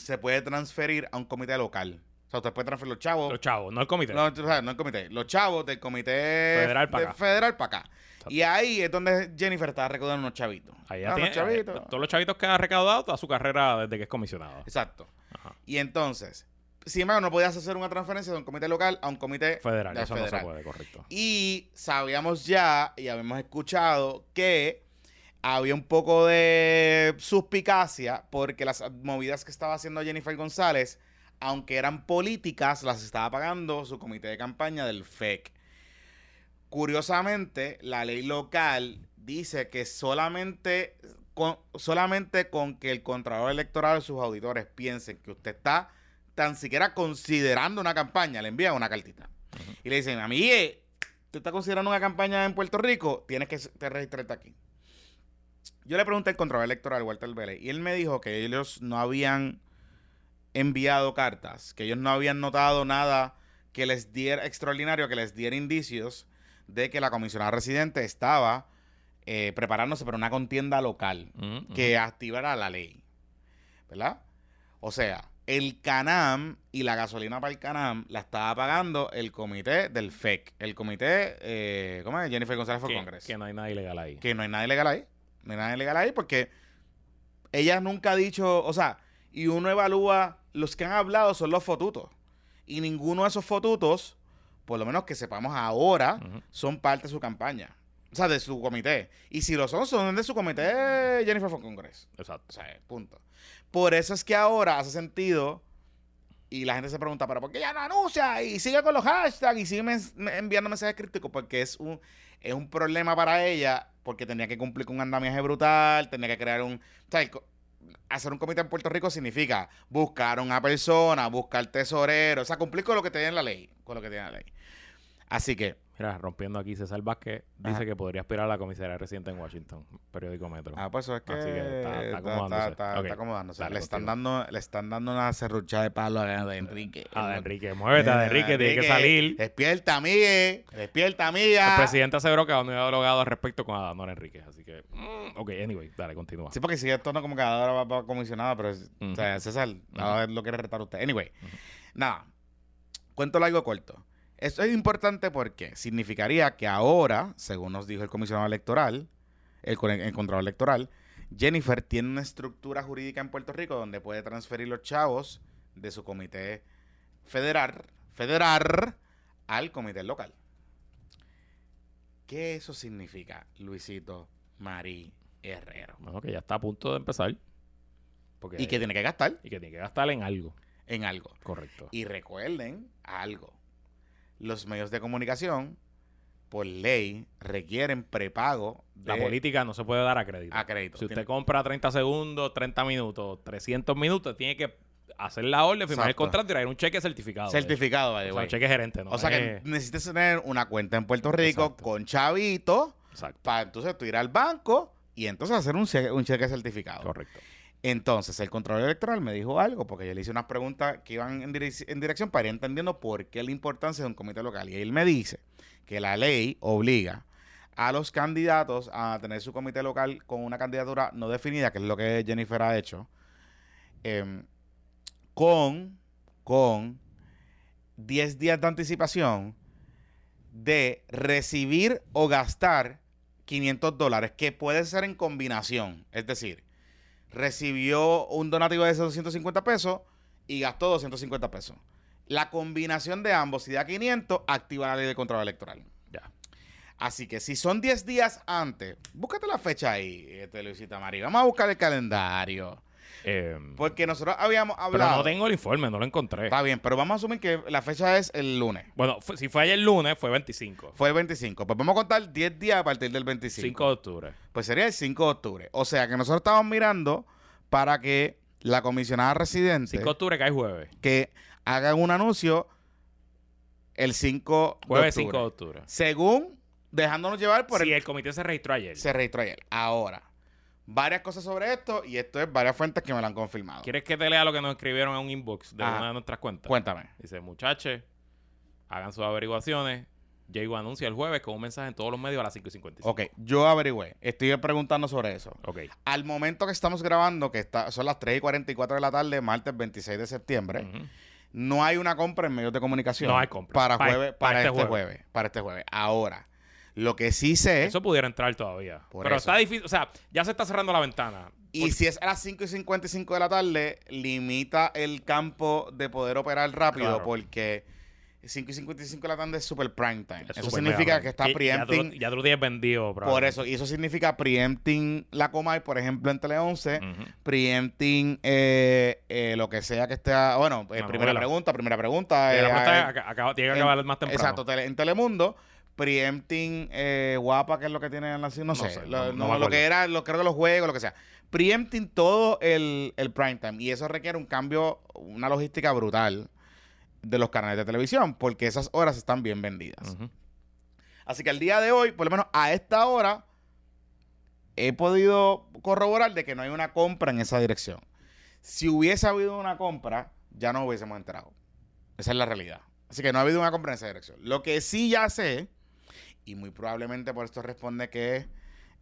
se puede transferir a un comité local. O sea, usted puede transferir los chavos. Los chavos, no el comité. No, o sea, no el comité. Los chavos del comité Federal pa' de- acá. federal para acá. Exacto. Y ahí es donde Jennifer estaba recaudando unos chavitos. Ahí Ah, ya tiene, unos chavitos. eh, todos los chavitos que ha recaudado toda su carrera desde que es comisionado. Exacto. Ajá. Y entonces, sin embargo, no podías hacer una transferencia de un comité local a un comité Federal, de eso no se puede, correcto. Y sabíamos ya y habíamos escuchado que había un poco de suspicacia porque las movidas que estaba haciendo Jennifer González, aunque eran políticas, las estaba pagando su comité de campaña del FEC. Curiosamente, la ley local dice que solamente con, solamente con que el Contralor Electoral y sus auditores piensen que usted está tan siquiera considerando una campaña, le envían una cartita. Y le dicen, a mí, eh, te estás considerando una campaña en Puerto Rico, tienes que te registrarte aquí. Yo le pregunté al control electoral, Walter Vélez, y él me dijo que ellos no habían enviado cartas, que ellos no habían notado nada que les diera extraordinario, que les diera indicios de que la comisionada residente estaba eh, preparándose para una contienda local Mm, que activara la ley. ¿Verdad? O sea, el CANAM y la gasolina para el CANAM la estaba pagando el comité del FEC. El comité, eh, ¿cómo es? Jennifer González for que, Congress. que no hay nada ilegal ahí. Que no hay nada ilegal ahí. No hay nada ilegal ahí porque ella nunca ha dicho, o sea, y uno evalúa, los que han hablado son los fotutos. Y ninguno de esos fotutos, por lo menos que sepamos ahora, son parte de su campaña. O sea, de su comité. Y si lo son, son de su comité Jennifer for Congress. Exacto. O sea, punto. Por eso es que ahora hace sentido y la gente se pregunta, pero ¿por qué ya no anuncia? Y sigue con los hashtags y sigue me- enviando mensajes críticos porque es un, es un problema para ella porque tenía que cumplir con un andamiaje brutal, tenía que crear un... O sea, hacer un comité en Puerto Rico significa buscar a una persona, buscar tesorero, o sea, cumplir con lo que tiene la ley, con lo que tiene la ley. Así que, Mira, rompiendo aquí, César Vázquez dice Ajá. que podría aspirar a la comisaría residente en Washington, periódico Metro. ah, pues eso es que, Así que está- está está, acomodándose. está- Ok. está acomodándose. Dale, le, están dando, le están dando una serrucha de palo a de Enrique. De Enrique, muévete, de Enrique, tiene que salir. Despierta, amigue. Despierta, amiga. El presidente aseguró que aún no había dialogado al respecto con Adán Enrique, así que... mm, ok, anyway, dale, continúa. Sí, porque sigue esto no como que ahora va para comisionada, pero es- o sea, César, ahora lo quiere retar usted. Anyway, nada. Cuento largo corto. Esto es importante porque significaría que ahora, según nos dijo el comisionado electoral, el, el control electoral, Jennifer tiene una estructura jurídica en Puerto Rico donde puede transferir los chavos de su comité federal, federal al comité local. ¿Qué eso significa, Luisito Marí Herrero? Bueno, que ya está a punto de empezar. Porque, Y que tiene que gastar y que tiene que gastar en algo. en algo. Correcto. Y recuerden algo. Los medios de comunicación, por ley, requieren prepago La de política no se puede dar a crédito. a crédito. Si usted compra 30 segundos, 30 minutos, 300 minutos, tiene que hacer la orden, firmar el contrato y traer un cheque certificado. certificado, the O sea, un cheque gerente, ¿no? O sea que es- necesitas tener una cuenta en Puerto Rico Exacto. con chavito Exacto. para entonces tú ir al banco y entonces hacer un cheque certificado. Correcto. Entonces, el control electoral me dijo algo, porque yo le hice unas preguntas que iban en, direc- en dirección para ir entendiendo por qué la importancia de un comité local. Y él me dice que la ley obliga a los candidatos a tener su comité local con una candidatura no definida, que es lo que Jennifer ha hecho, em, con, con 10 días de anticipación de recibir o gastar 500 dólares, que puede ser en combinación. Es decir, recibió un donativo de esos 250 pesos y gastó 250 pesos. La combinación de ambos, si da 500, activa la ley de control electoral. Ya. Así que si son 10 días antes, búscate la fecha ahí, este, Luisita María. Vamos a buscar el calendario. Eh, Porque nosotros habíamos pero hablado. no tengo el informe, no lo encontré. Está bien, pero vamos a asumir que la fecha es el lunes. Bueno, si fue ayer lunes, fue 25. Fue el 25. Pues vamos a contar 10 días a partir del 25. 5 de octubre. Pues sería el 5 de octubre. O sea que nosotros estamos mirando para que la comisionada residente 5 de octubre cae jueves. que haga un anuncio el 5 de Jueves octubre. 5 de octubre. Según dejándonos llevar por Si el el comité se registró ayer. se registró ayer. Ahora, varias cosas sobre esto y esto es varias fuentes que me lo han confirmado. ¿Quieres que te lea lo que nos escribieron en un inbox de Ajá. una de nuestras cuentas? Cuéntame. Dice, muchachos, hagan sus averiguaciones. Diego anuncia el jueves con un mensaje en todos los medios a las 5 y 55. Ok, yo averigüé. Estoy preguntando sobre eso. Ok. Al momento que estamos grabando, que está, son las 3 y 44 de la tarde, martes 26 de septiembre, no hay una compra en medios de comunicación. No hay compra. Para, Pa- jueves, para para, este este jueves. jueves. Para este jueves. Ahora, lo que sí sé. Eso pudiera entrar todavía. Por Pero eso. está difícil. O sea, ya se está cerrando la ventana. y si es a las 5 y 55 de la tarde, limita el campo de poder operar rápido Claro. porque 5 y 55 de la tarde es super prime time. Es eso significa mega que está Ya, preempting. Drew- ya Drew Díaz vendido. por probablemente. eso, y eso significa preempting la Comay, por ejemplo, en Tele 11, Ujú. preempting eh, eh, lo que sea que esté. Bueno, eh, primera novela. pregunta, primera pregunta. La pregunta eh, es, aca- acaba- tiene que acabar más temprano. Exacto, tele- en Telemundo, preempting eh, guapa, que es lo que tienen en la no, No sé, sé, lo, no- no lo que era, lo, creo que los juegos, lo que sea. Preempting todo el, el prime time. Y eso requiere un cambio, una logística brutal de los canales de televisión, porque esas horas están bien vendidas. Así que al día de hoy, por lo menos a esta hora, he podido corroborar de que no hay una compra en esa dirección. Si hubiese habido una compra, ya no hubiésemos enterado. Esa es la realidad. Así que no ha habido una compra en esa dirección. Lo que sí ya sé, y muy probablemente por esto responde que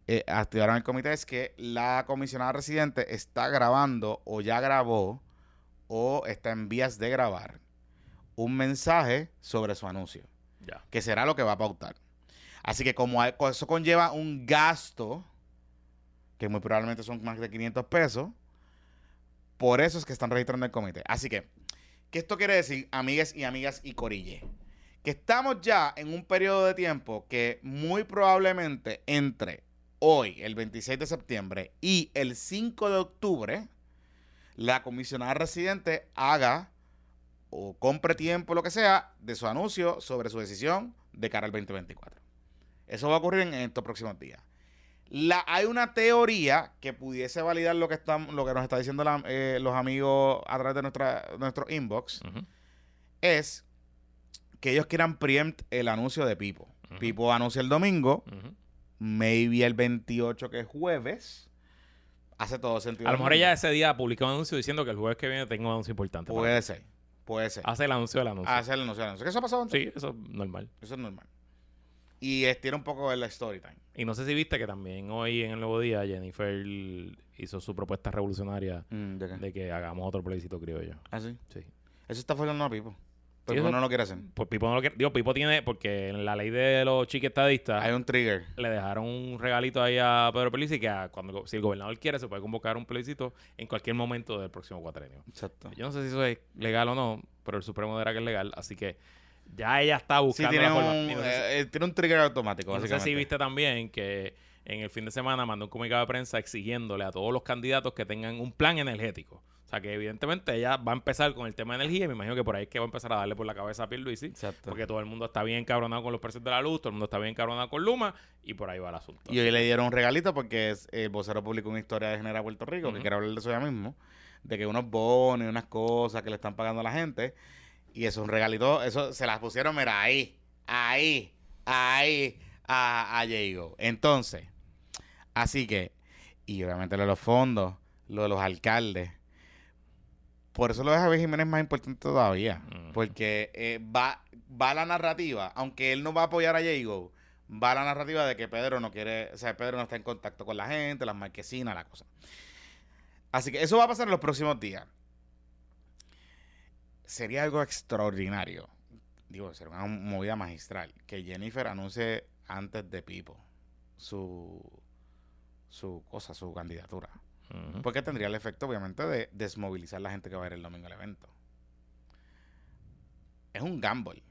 eh, activaron el comité, es que la comisionada residente está grabando o ya grabó o está en vías de grabar un mensaje sobre su anuncio, Ya. que será lo que va a pautar. Así que como hay- eso conlleva un gasto, que muy probablemente son más de 500 pesos, por eso es que están registrando el comité. Así que, ¿qué esto quiere decir, amigas y amigas y corille? Que estamos ya en un periodo de tiempo que muy probablemente entre hoy, el 26 de septiembre, y el 5 de octubre, la comisionada residente haga o compre tiempo, lo que sea, de su anuncio sobre su decisión de cara al 2024. Eso va a ocurrir en estos próximos días. La, hay una teoría que pudiese validar lo que, están, lo que nos está diciendo la- eh, los amigos a través de nuestra, nuestro inbox, es que ellos quieran preempt el anuncio de Pipo. Pipo anuncia el domingo, maybe el 28 que es jueves. Hace todo sentido. A lo mejor ella ese día publicó un anuncio diciendo que el jueves que viene tengo un anuncio importante. Puede ser, puede ser. Hace el anuncio del anuncio. Hacer el anuncio del anuncio. ¿Qué eso ha pasado antes? Sí, eso es normal. Eso es normal. Y estira un poco la story time. Y no sé si viste que también hoy en el nuevo día Jennifer hizo su propuesta revolucionaria ¿De qué? de que hagamos otro plebiscito criollo. Ah, sí. Sí. Eso está fallando a Pipo. Sí, Pero eso- no lo quiere hacer. Pues Pipo no lo quiere. Digo, Pipo tiene, porque en la ley de los chiquetadistas Hay un trigger. le dejaron un regalito ahí a Pedro Pelici que a- cuando si el gobernador quiere se puede convocar un plebiscito en cualquier momento del próximo cuatrenio. Exacto. Yo no sé si eso es legal o no, pero el Supremo dirá que es legal, así que ya ella está Sí, buscando tiene la forma. un, no sé eh, tiene un trigger automático, no sé si viste también que en el fin de semana mandó un comunicado de prensa exigiéndole a todos los candidatos que tengan un plan energético. O sea que evidentemente ella va a empezar con el tema de energía y me imagino que por ahí es que va a empezar a darle por la cabeza a Pierluisi. Exacto. Porque todo el mundo está bien encabronado con los precios de la luz, todo el mundo está bien encabronado con Luma y por ahí va el asunto. Y hoy le dieron un regalito porque es- el vocero publicó una historia de Genera Puerto Rico, que Ujú. quiero hablar de eso ya mismo, de que unos bonos y unas cosas que le están pagando a la gente, y eso es un regalito, eso se las pusieron, mira, ahí, ahí, ahí, a, a Diego. Entonces, así que, y obviamente lo de los fondos, lo de los alcaldes, por eso lo de Javier Jiménez es más importante todavía, porque eh, va, va la narrativa, aunque él no va a apoyar a Diego, va la narrativa de que Pedro no quiere, o sea, Pedro no está en contacto con la gente, las marquesinas, la cosa. Así que eso va a pasar en los próximos días. Sería algo extraordinario. Digo, sería una movida magistral. Que Jennifer anuncie antes de Pipo su, su cosa, su candidatura. Porque tendría el efecto, obviamente, de desmovilizar la gente que va a ir el domingo al evento. Es un gamble.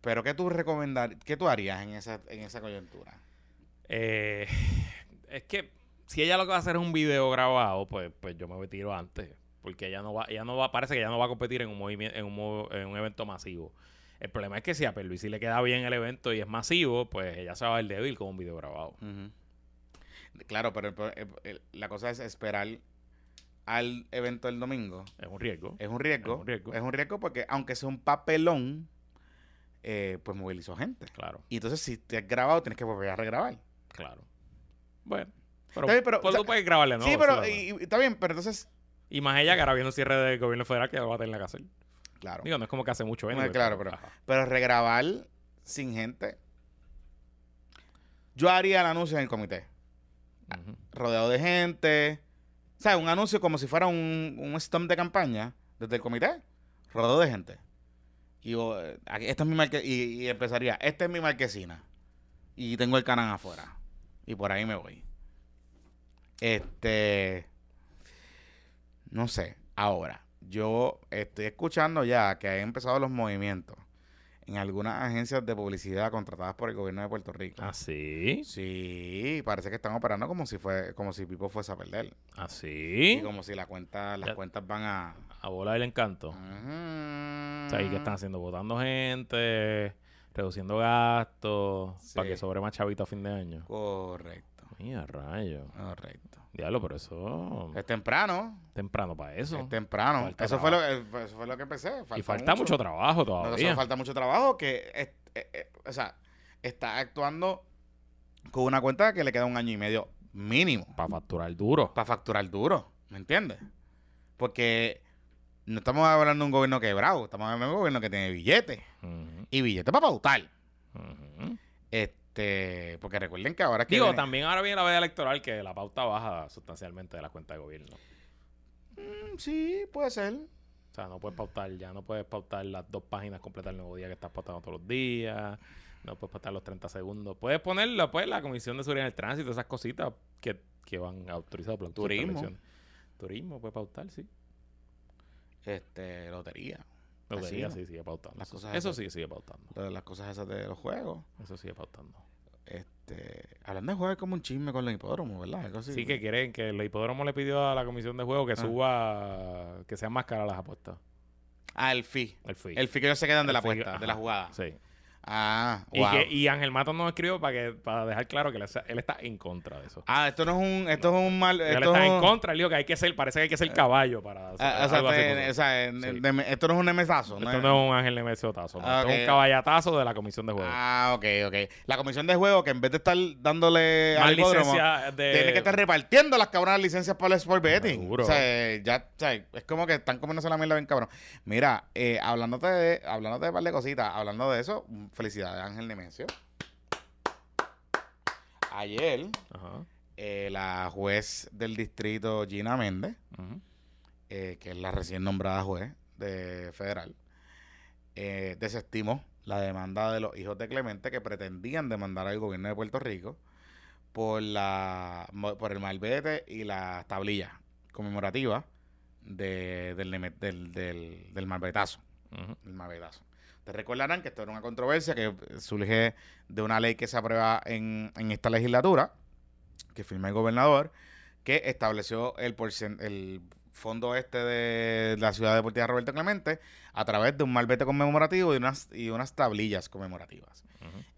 Pero ¿qué tú recomendar, qué tú harías en esa, en esa coyuntura? Eh, es que si ella lo que va a hacer es un video grabado, pues, pues yo me retiro antes. Porque ella no va, ella no va, parece que ella no va a competir en un movimiento, en un, movo- en un evento masivo. El problema es que si a Perluisi le queda bien el evento y es masivo, pues ella se va a ver débil con un video grabado. Claro, pero el pro- el- el- la cosa es esperar al evento del domingo. Es un riesgo. Es un riesgo. Es un riesgo. Es un riesgo porque aunque sea un papelón, eh, pues movilizó gente. Claro, Y entonces si te has grabado, tienes que volver a regrabar. claro. Bueno. Pero, bien, pero, pues o sea, tú puedes grabarle, ¿no? sí, pero y- está bien, pero entonces, Y más ella que ahora viene un cierre del gobierno federal que va a tener que hacer. claro. Digo, no es como que hace mucho. No, claro, pero-. Pero regrabar sin gente. Yo haría el anuncio en el comité. Rodeado de gente. O sea, un anuncio como si fuera un, un de campaña desde el comité. Rodeado de gente. Y yo, eh, esta es mi y empezaría, esta es mi marquesina. Y tengo el canal afuera. Y por ahí me voy. Este. No sé. Ahora, yo estoy escuchando ya que han empezado los movimientos en algunas agencias de publicidad contratadas por el gobierno de Puerto Rico. ¿Ah, sí? Sí, parece que están operando como si fue, como si Pipo fuese a perder. ¿Ah, Y sí? como si la cuenta, las Ya. cuentas van a. A bola del encanto. Ujú. O sea, ¿y qué están haciendo? Votando gente, reduciendo gastos, para que sobre más chavito a fin de año. Correcto, Mira, rayo. correcto. Diablo, pero eso Es temprano, temprano para eso. es temprano. Falta Eso fue, lo, que- eso fue lo que empecé. y falta mucho, trabajo No, todavía. falta mucho trabajo que es- eh, eh, o sea, está actuando con una cuenta que le queda un año y medio mínimo Para facturar duro. para facturar duro, ¿me entiendes? Porque no estamos hablando de un gobierno quebrado, estamos hablando de un gobierno que tiene billetes y billetes para pautar. Este, porque recuerden que ahora que Digo, viene- también ahora viene la veda electoral que la pauta baja sustancialmente de la cuenta de gobierno. Mm, sí, puede ser. O sea, no puedes pautar, ya no puedes pautar las dos páginas completas del nuevo día que estás pautando todos los días. No puedes pautar los 30 segundos. Puedes ponerlo, pues, la Comisión de Seguridad en el Tránsito, esas cositas que, que van autorizadas por la Turismo. Turismo puede pautar, sí. Este, lotería. Lotería Casino. sí sigue pautando. Las Eso, cosas eso esas. sí sigue pautando. Las cosas esas de los juegos. Eso sigue pautando. Este, hablando de juegos es como un chisme con los hipódromos, ¿verdad? Algo así. Sí, que quieren que el hipódromo le pidió a la comisión de juego que Ah. suba, que sean más caras las apuestas. Ah, el fee. El fee. El fee que ellos se quedan de El la fee, apuesta, de la jugada. Sí. Ah, Y, wow. que, y Ángel Matos nos escribió para que para dejar claro que él, está- en contra de eso. Ah, esto no es un, esto es un mal, Él está es en contra, él dijo que hay que ser, parece que hay que ser caballo para hacer Ah, o sea, algo así te- como- o sea, en- Sí. de- esto no es un nemesazo, ¿no? Esto no es un Ángel Nemesiotazo, no, Ah, esto es un caballatazo de la comisión de juego. Ah, ok, ok. La comisión de juego que en vez de estar dándole al licencia de... tiene que estar repartiendo las cabronas licencias para el sport betting. Seguro. O sea, ya, o sea, es como que están comiéndose la mierda bien cabrón. Mira, eh, hablándote de, hablándote de un par de cositas, hablando de eso, felicidades Ángel Nemesio. Ayer, Ajá. eh, la juez del distrito Gina Méndez, eh, que es la recién nombrada juez de federal, eh, desestimó la demanda de los hijos de Clemente que pretendían demandar al gobierno de Puerto Rico por la por el malvete y las tablillas conmemorativas de- del, del, del, del malvetazo. Ujú. El malvetazo. Ustedes recordarán que esto era una controversia que surge de una ley que se aprueba en, en esta legislatura, que firma el gobernador, que estableció el, el fondo este de la ciudad deportiva Roberto Clemente a través de un malvete conmemorativo y unas, y unas tablillas conmemorativas.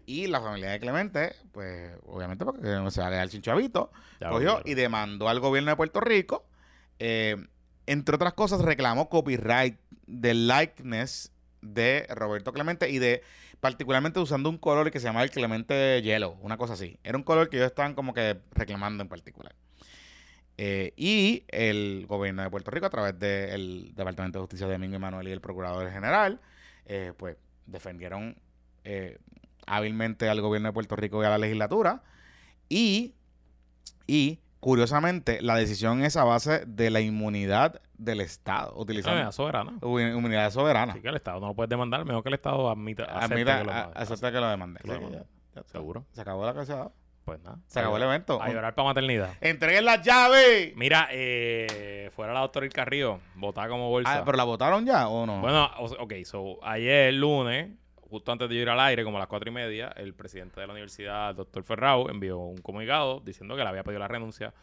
Y la familia de Clemente, pues obviamente porque no se va a quedar sin chavito, Ya cogió y demandó al gobierno de Puerto Rico. eh, entre otras cosas, reclamó copyright del likeness de Roberto Clemente y de particularmente usando un color que se llamaba el Clemente Yellow, una cosa así. Era un color que ellos estaban como que reclamando en particular. Eh, y el gobierno de Puerto Rico, a través del Departamento de Justicia de Domingo Emanuel y el Procurador General, eh, pues defendieron eh, hábilmente al gobierno de Puerto Rico y a la legislatura. Y, y curiosamente, la decisión es a base de la inmunidad del Estado, Ah, utilizando soberana. Uni- inmunidad soberana. Así que el Estado no lo puede demandar, mejor que el Estado admita, Admita, que lo a- mande. acepta que lo demande. Seguro. Se acabó la cosa. Pues nada. Se acabó el evento. a llorar para maternidad. Entreguen las llaves. Mira, eh, fuera la doctora Il Carrillo, votada como bolsa. Ah, ¿Pero la votaron ya o no? Bueno, ok, so, ayer lunes, justo antes de ir al aire, como a las cuatro y media, el presidente de la universidad, el doctor Ferrao, envió un comunicado diciendo que le había pedido la renuncia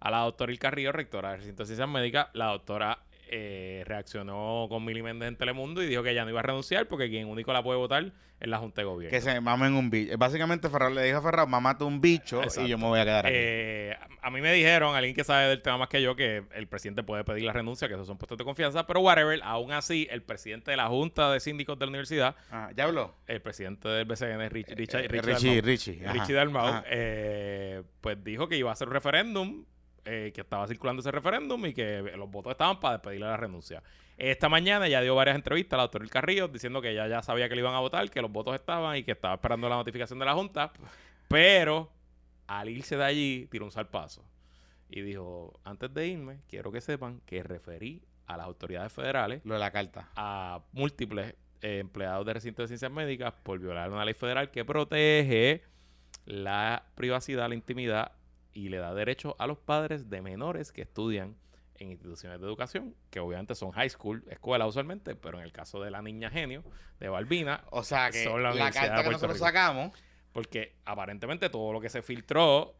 a la doctora Il Carrillo, rectora del recinto de ciencias médicas. La doctora eh, reaccionó con Mili Méndez en Telemundo y dijo que ella no iba a renunciar porque quien único la puede votar es la Junta de Gobierno. que se mamen un bicho. Básicamente Ferrao le dijo a Ferrao, mamate un bicho Exacto. y yo me voy a quedar aquí. Eh, a mí me dijeron, alguien que sabe del tema más que yo, que el presidente puede pedir la renuncia, que esos son puestos de confianza, pero whatever, aún así, el presidente de la Junta de Síndicos de la universidad, Ah, ¿Ya habló? el presidente del BCN, Rich, Rich- Eh, Richie Richie, Dalmau, Richie. ajá, Richie Dalmau, ajá. eh, pues dijo que iba a hacer un referéndum, eh, que estaba circulando ese referéndum y que los votos estaban para despedirle la renuncia. Esta mañana ya dio varias entrevistas a la doctora Carrillo diciendo que ella ya sabía que le iban a votar, que los votos estaban y que estaba esperando la notificación de la Junta, pero al irse de allí tiró un salpazo y dijo, antes de irme, quiero que sepan que referí a las autoridades federales Lo de la carta. a múltiples eh, empleados de recintos de ciencias médicas por violar una ley federal que protege la privacidad, la intimidad y le da derecho a los padres de menores que estudian en instituciones de educación, que obviamente son high school, escuela usualmente, pero en el caso de la niña genio de Balbina, O sea que Son la carta que nosotros Rico. sacamos, porque aparentemente todo lo que se filtró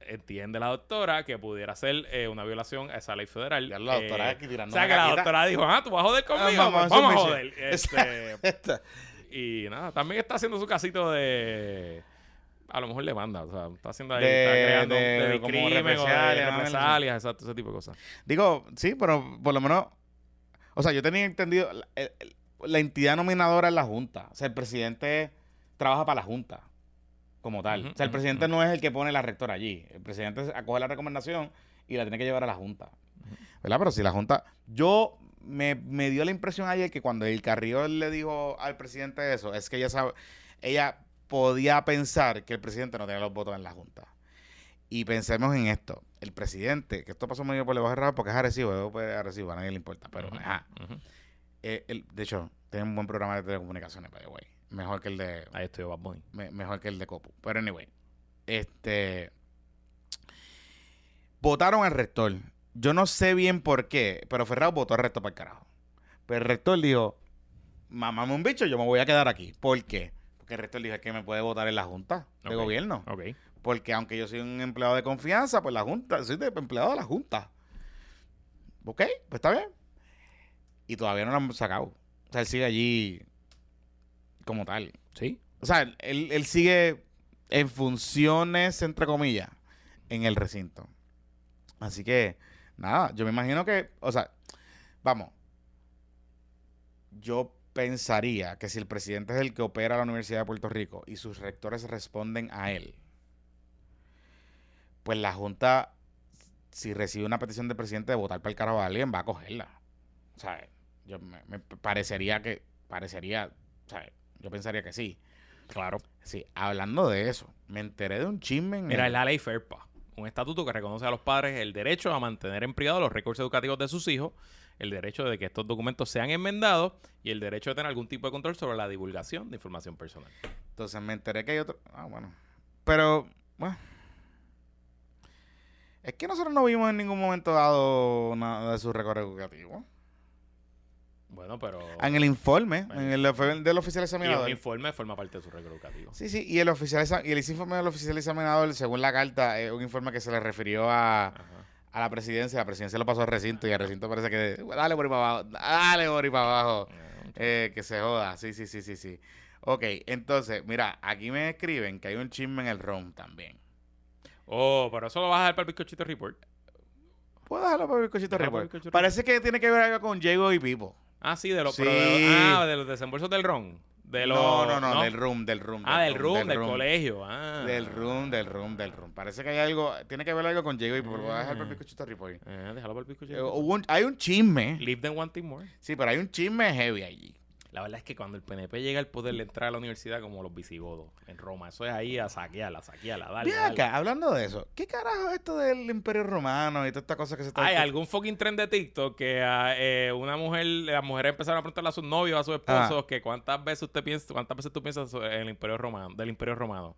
entiende la doctora que pudiera ser eh, una violación a esa ley federal. ya la doctora Eh, aquí tirando o sea que la doctora dijo, ah, tú vas a joder conmigo, vamos, vamos a joder. Este, y nada, también está haciendo su casito de... A lo mejor le manda, o sea, está haciendo ahí, De- está creando de- de, como crimen represalias, exacto, ese tipo de cosas. Digo, sí, pero por lo menos. O sea, yo tenía entendido. La entidad nominadora es la Junta. O sea, el presidente trabaja para la Junta como tal. O sea, el presidente no es el que pone la rectora allí. El presidente acoge la recomendación y la tiene que llevar a la Junta. ¿Verdad? Pero si la Junta... Yo me, me dio la impresión ayer que cuando el Carriol le dijo al presidente eso, es que ella sabe, ella podía pensar que el presidente no tenía los votos en la Junta. Y pensemos en esto. El presidente, que esto pasó medio por debajo de porque es agresivo, es agresivo, a nadie le importa, pero ajá. Eh, el- de hecho, tiene un buen programa de telecomunicaciones, by the way. Mejor que el de Ahí estoy, Bad Bunny. me- mejor que el de Copu. Pero anyway, este votaron al rector. Yo no sé bien por qué, pero Ferrao votó al rector para el carajo. Pero el rector dijo, mamame un bicho, yo me voy a quedar aquí. ¿Por qué? Porque el rector dijo "Es que me puede votar en la junta de gobierno. Ok. Porque aunque yo soy un empleado de confianza, pues la junta, soy de empleado de la junta. Ok, pues está bien. Y todavía no lo han sacado. O sea, él sigue allí como tal. Sí. O sea, él, él sigue en funciones, entre comillas, en el recinto. Así que, nada, yo me imagino que, o sea, vamos, yo pensaría que si el presidente es el que opera la Universidad de Puerto Rico y sus rectores responden a él, pues la Junta, si recibe una petición del presidente de votar para el carajo a alguien, va a cogerla. O sea, yo me, me parecería que, parecería, o sea, yo pensaría que sí. Claro. Sí, hablando de eso, me enteré de un chisme en Mira, el- es la ley FERPA, un estatuto que reconoce a los padres el derecho a mantener en privado los récords educativos de sus hijos, el derecho de que estos documentos sean enmendados y el derecho de tener algún tipo de control sobre la divulgación de información personal. Entonces me enteré que hay otro. Ah, bueno. Pero, bueno. Es que nosotros no vimos en ningún momento dado nada de su récord educativo. Bueno, pero En el informe, Bueno. en el ofi- del oficial y examinador. un informe forma parte de su récord educativo. Sí, sí, y el oficial y el informe del oficial examinador, según la carta, es un informe que se le refirió a, a la presidencia. La presidencia lo pasó al recinto y el recinto parece que. Dale por ahí para abajo, dale por ahí para abajo. Ah, Eh, que se joda, sí, sí, sí, sí, sí. Ok, entonces, mira, aquí me escriben que hay un chisme en el ROM también. Oh, pero eso lo vas a dar para el bizcochito report. ¿Puedo dejarlo para el bizcochito report? el Parece que tiene que ver algo con Diego y Pipo. Ah, sí, de los, Sí. pero de los- ah, de los desembolsos del RON. De los, no, no, no, del room, del room. Ah, del room, del, colegio. Ah. Del room, del room, del room. Parece que hay algo, tiene que ver algo con Pipo. Lo voy a dejar para el Mm. bizcochito report. Eh, déjalo para el bizcochito. Eh, hay un chisme. Live them wanting more. Sí, pero hay un chisme heavy allí. La verdad es que cuando el PNP llega al poder, le entra a la universidad como los visigodos en Roma. Eso es ahí a saquearla, a saquearla. Dale, dale. acá, hablando de eso, ¿qué carajo es esto del Imperio Romano y toda esta cosa que se está Hay algún fucking tren de TikTok que a, eh, una mujer, las mujeres empezaron a preguntarle a sus novios, a sus esposos, que cuántas veces usted piensa, cuántas veces tú piensas en el Imperio Romano, del Imperio Romano.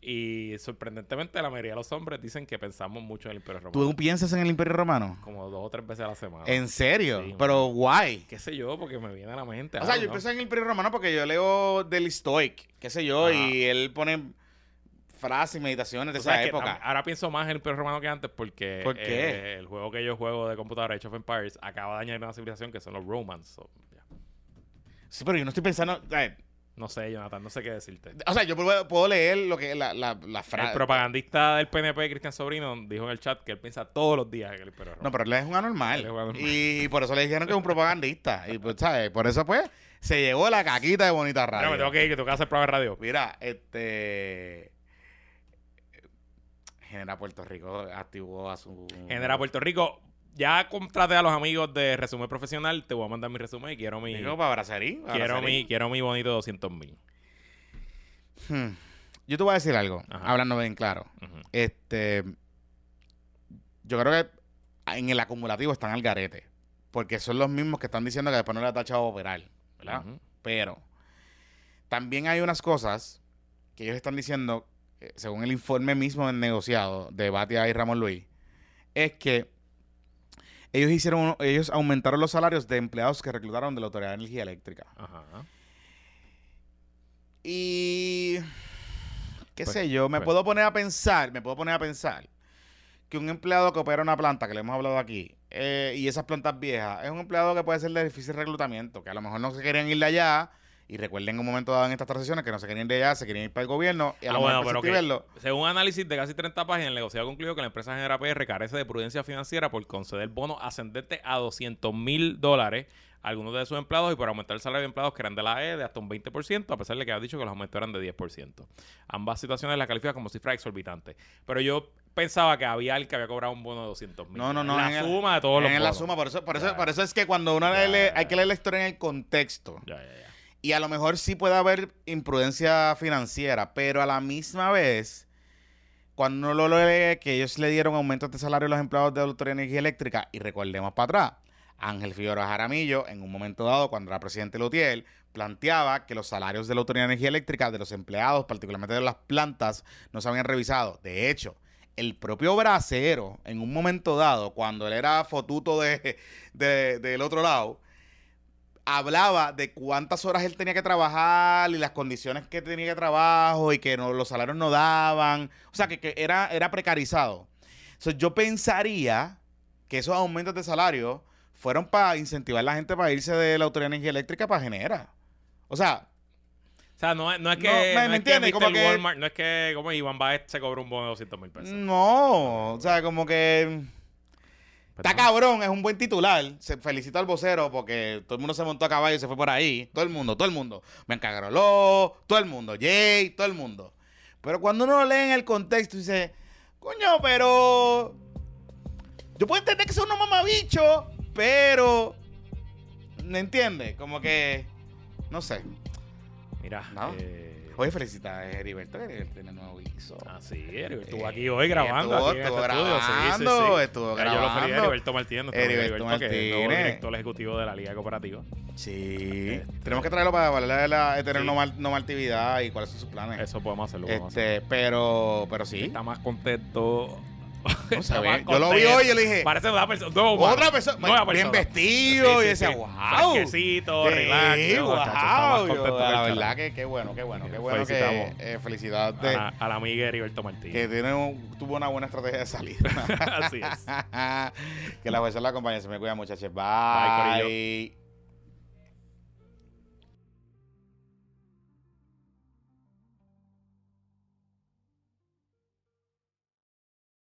Y sorprendentemente la mayoría de los hombres dicen que pensamos mucho en el Imperio Romano. ¿Tú piensas en el Imperio Romano? Como dos o tres veces a la semana. ¿En serio? Sí, pero guay. qué sé yo, porque me viene a la mente. O sea, yo ¿no? pienso en el Imperio Romano porque yo leo del Stoic, qué sé yo, y él pone frases y meditaciones de esa época. ahora pienso más en el Imperio Romano que antes porque ¿Por qué? eh, el juego que yo juego de computadora, Age of Empires, acaba de añadir una civilización que son los Romans. So. Sí, pero yo no estoy pensando... sea, No sé, Jonathan, no sé qué decirte. O sea, yo puedo, puedo leer lo que la, la, la El frase... propagandista del PNP, Cristian Sobrino, dijo en el chat que él piensa todos los días en el Imperio No, pero él es un anormal. Él es un anormal. Y por eso le dijeron que es un propagandista. y pues, ¿sabes? Por eso, pues, se llevó la caquita de Bonita Radio. Pero me tengo que ir, que tengo que hacer prueba de radio. Mira, este... Genera Puerto Rico activó a su... Genera Puerto Rico. Ya contraté a los amigos de resumen profesional. Te voy a mandar mi resumen y quiero mi, Digo, para Bracerín. para quiero Bracerín. mi, quiero mi bonito 200 mil. Hmm. Yo te voy a decir algo, Ajá. hablando bien claro. Este, yo creo que en el acumulativo están al garete. Porque son los mismos que están diciendo que después no le ha tachado a operar. ¿Verdad? Pero también hay unas cosas que ellos están diciendo, eh, según el informe mismo del negociado de Batia y Ramón Luis, es que ellos hicieron, uno- ellos aumentaron los salarios de empleados que reclutaron de la Autoridad de Energía Eléctrica. Ajá. Y qué Pues, sé yo, me pues. puedo poner a pensar, me puedo poner a pensar que un empleado que opera una planta, que le hemos hablado aquí, eh, y esas plantas viejas, es un empleado que puede ser de difícil reclutamiento, que a lo mejor no se querían ir de allá, y recuerden en un momento dado en estas transiciones que no se querían ir de allá, se querían ir para el gobierno, y a Ah, lo bueno, pero. Según un análisis de casi 30 páginas, el negociado concluyó que la empresa Genera PR carece de prudencia financiera por conceder bonos ascendentes a 200 mil dólares algunos de sus empleados y por aumentar el salario de empleados que eran de la E de hasta un 20%, a pesar de que ha dicho que los aumentos eran de 10%. Ambas situaciones la califica como cifra exorbitante. Pero yo pensaba que había alguien que había cobrado un bono de 200 mil. No, no, no. La en el- suma de todos los En la bonos. suma, por eso, por eso, Ya. por eso es que cuando uno lee, hay que leer la historia en el contexto. Ya, ya, ya. Y a lo mejor sí puede haber imprudencia financiera, pero a la misma vez, cuando uno lo lee que ellos le dieron aumentos de salario a los empleados de la Autoridad de Energía Eléctrica, y recordemos para atrás, Ángel Figueroa Jaramillo, en un momento dado, cuando era presidente de Lutiel, planteaba que los salarios de la Autoridad de Energía Eléctrica, de los empleados, particularmente de las plantas, no se habían revisado. De hecho, el propio bracero, en un momento dado, cuando él era fotuto de, de- del otro lado, hablaba de cuántas horas él tenía que trabajar y las condiciones que tenía que trabajo y que no, los salarios no daban. O sea, que, que era, era precarizado. Entonces, yo pensaría que esos aumentos de salario fueron para incentivar a la gente para irse de la Autoridad de Energía Eléctrica para Genera. O sea, O sea, no, es- no es que. No, me- no me es entiendes, como que- Walmart, no es que como Iván Baez se cobró un bono de 200 mil pesos. no. O sea, como que. Está cabrón, es un buen titular. Se felicita al vocero porque todo el mundo se montó a caballo y se fue por ahí. Todo el mundo, todo el mundo. Me encagroló, todo el mundo. Jay, todo el mundo. Pero cuando uno lee en el contexto dice, coño, pero. Yo puedo entender que son unos mamabichos, pero. ¿Me entiendes? Como que. No sé. Mira. No. eh, Oye, felicita a Heriberto, que tiene nuevo guiso. Ah, sí, Heriberto estuvo Eh, aquí hoy grabando. estuvo- aquí en estuvo este estudio, sí, sí, grabando, sí. estuvo Ya Yo lo grabando. Heriberto Martínez, Heriberto Heriberto, que es el nuevo Martínez. director ejecutivo de la Liga Cooperativa. Sí. Este- Tenemos que traerlo para hablar de la eterna Sí. normal- normatividad y cuáles son sus planes. Eso podemos hacerlo. podemos hacerlo. este, pero, pero sí. Está más contento. No. Yo lo vi hoy y le dije, Parece una persona. otra persona, nueva bien persona. vestido, Sí, y decía, sí. wow. Fresquecito, relax. wow. Yo, la verdad que qué bueno, qué bueno, qué bueno que eh, felicidades de- A la, a la amiga Heriberto Martínez. que tiene un- tuvo una buena estrategia de salir. Así es. que la fuerza la acompañe, se me cuida muchachos. Bye, Bye.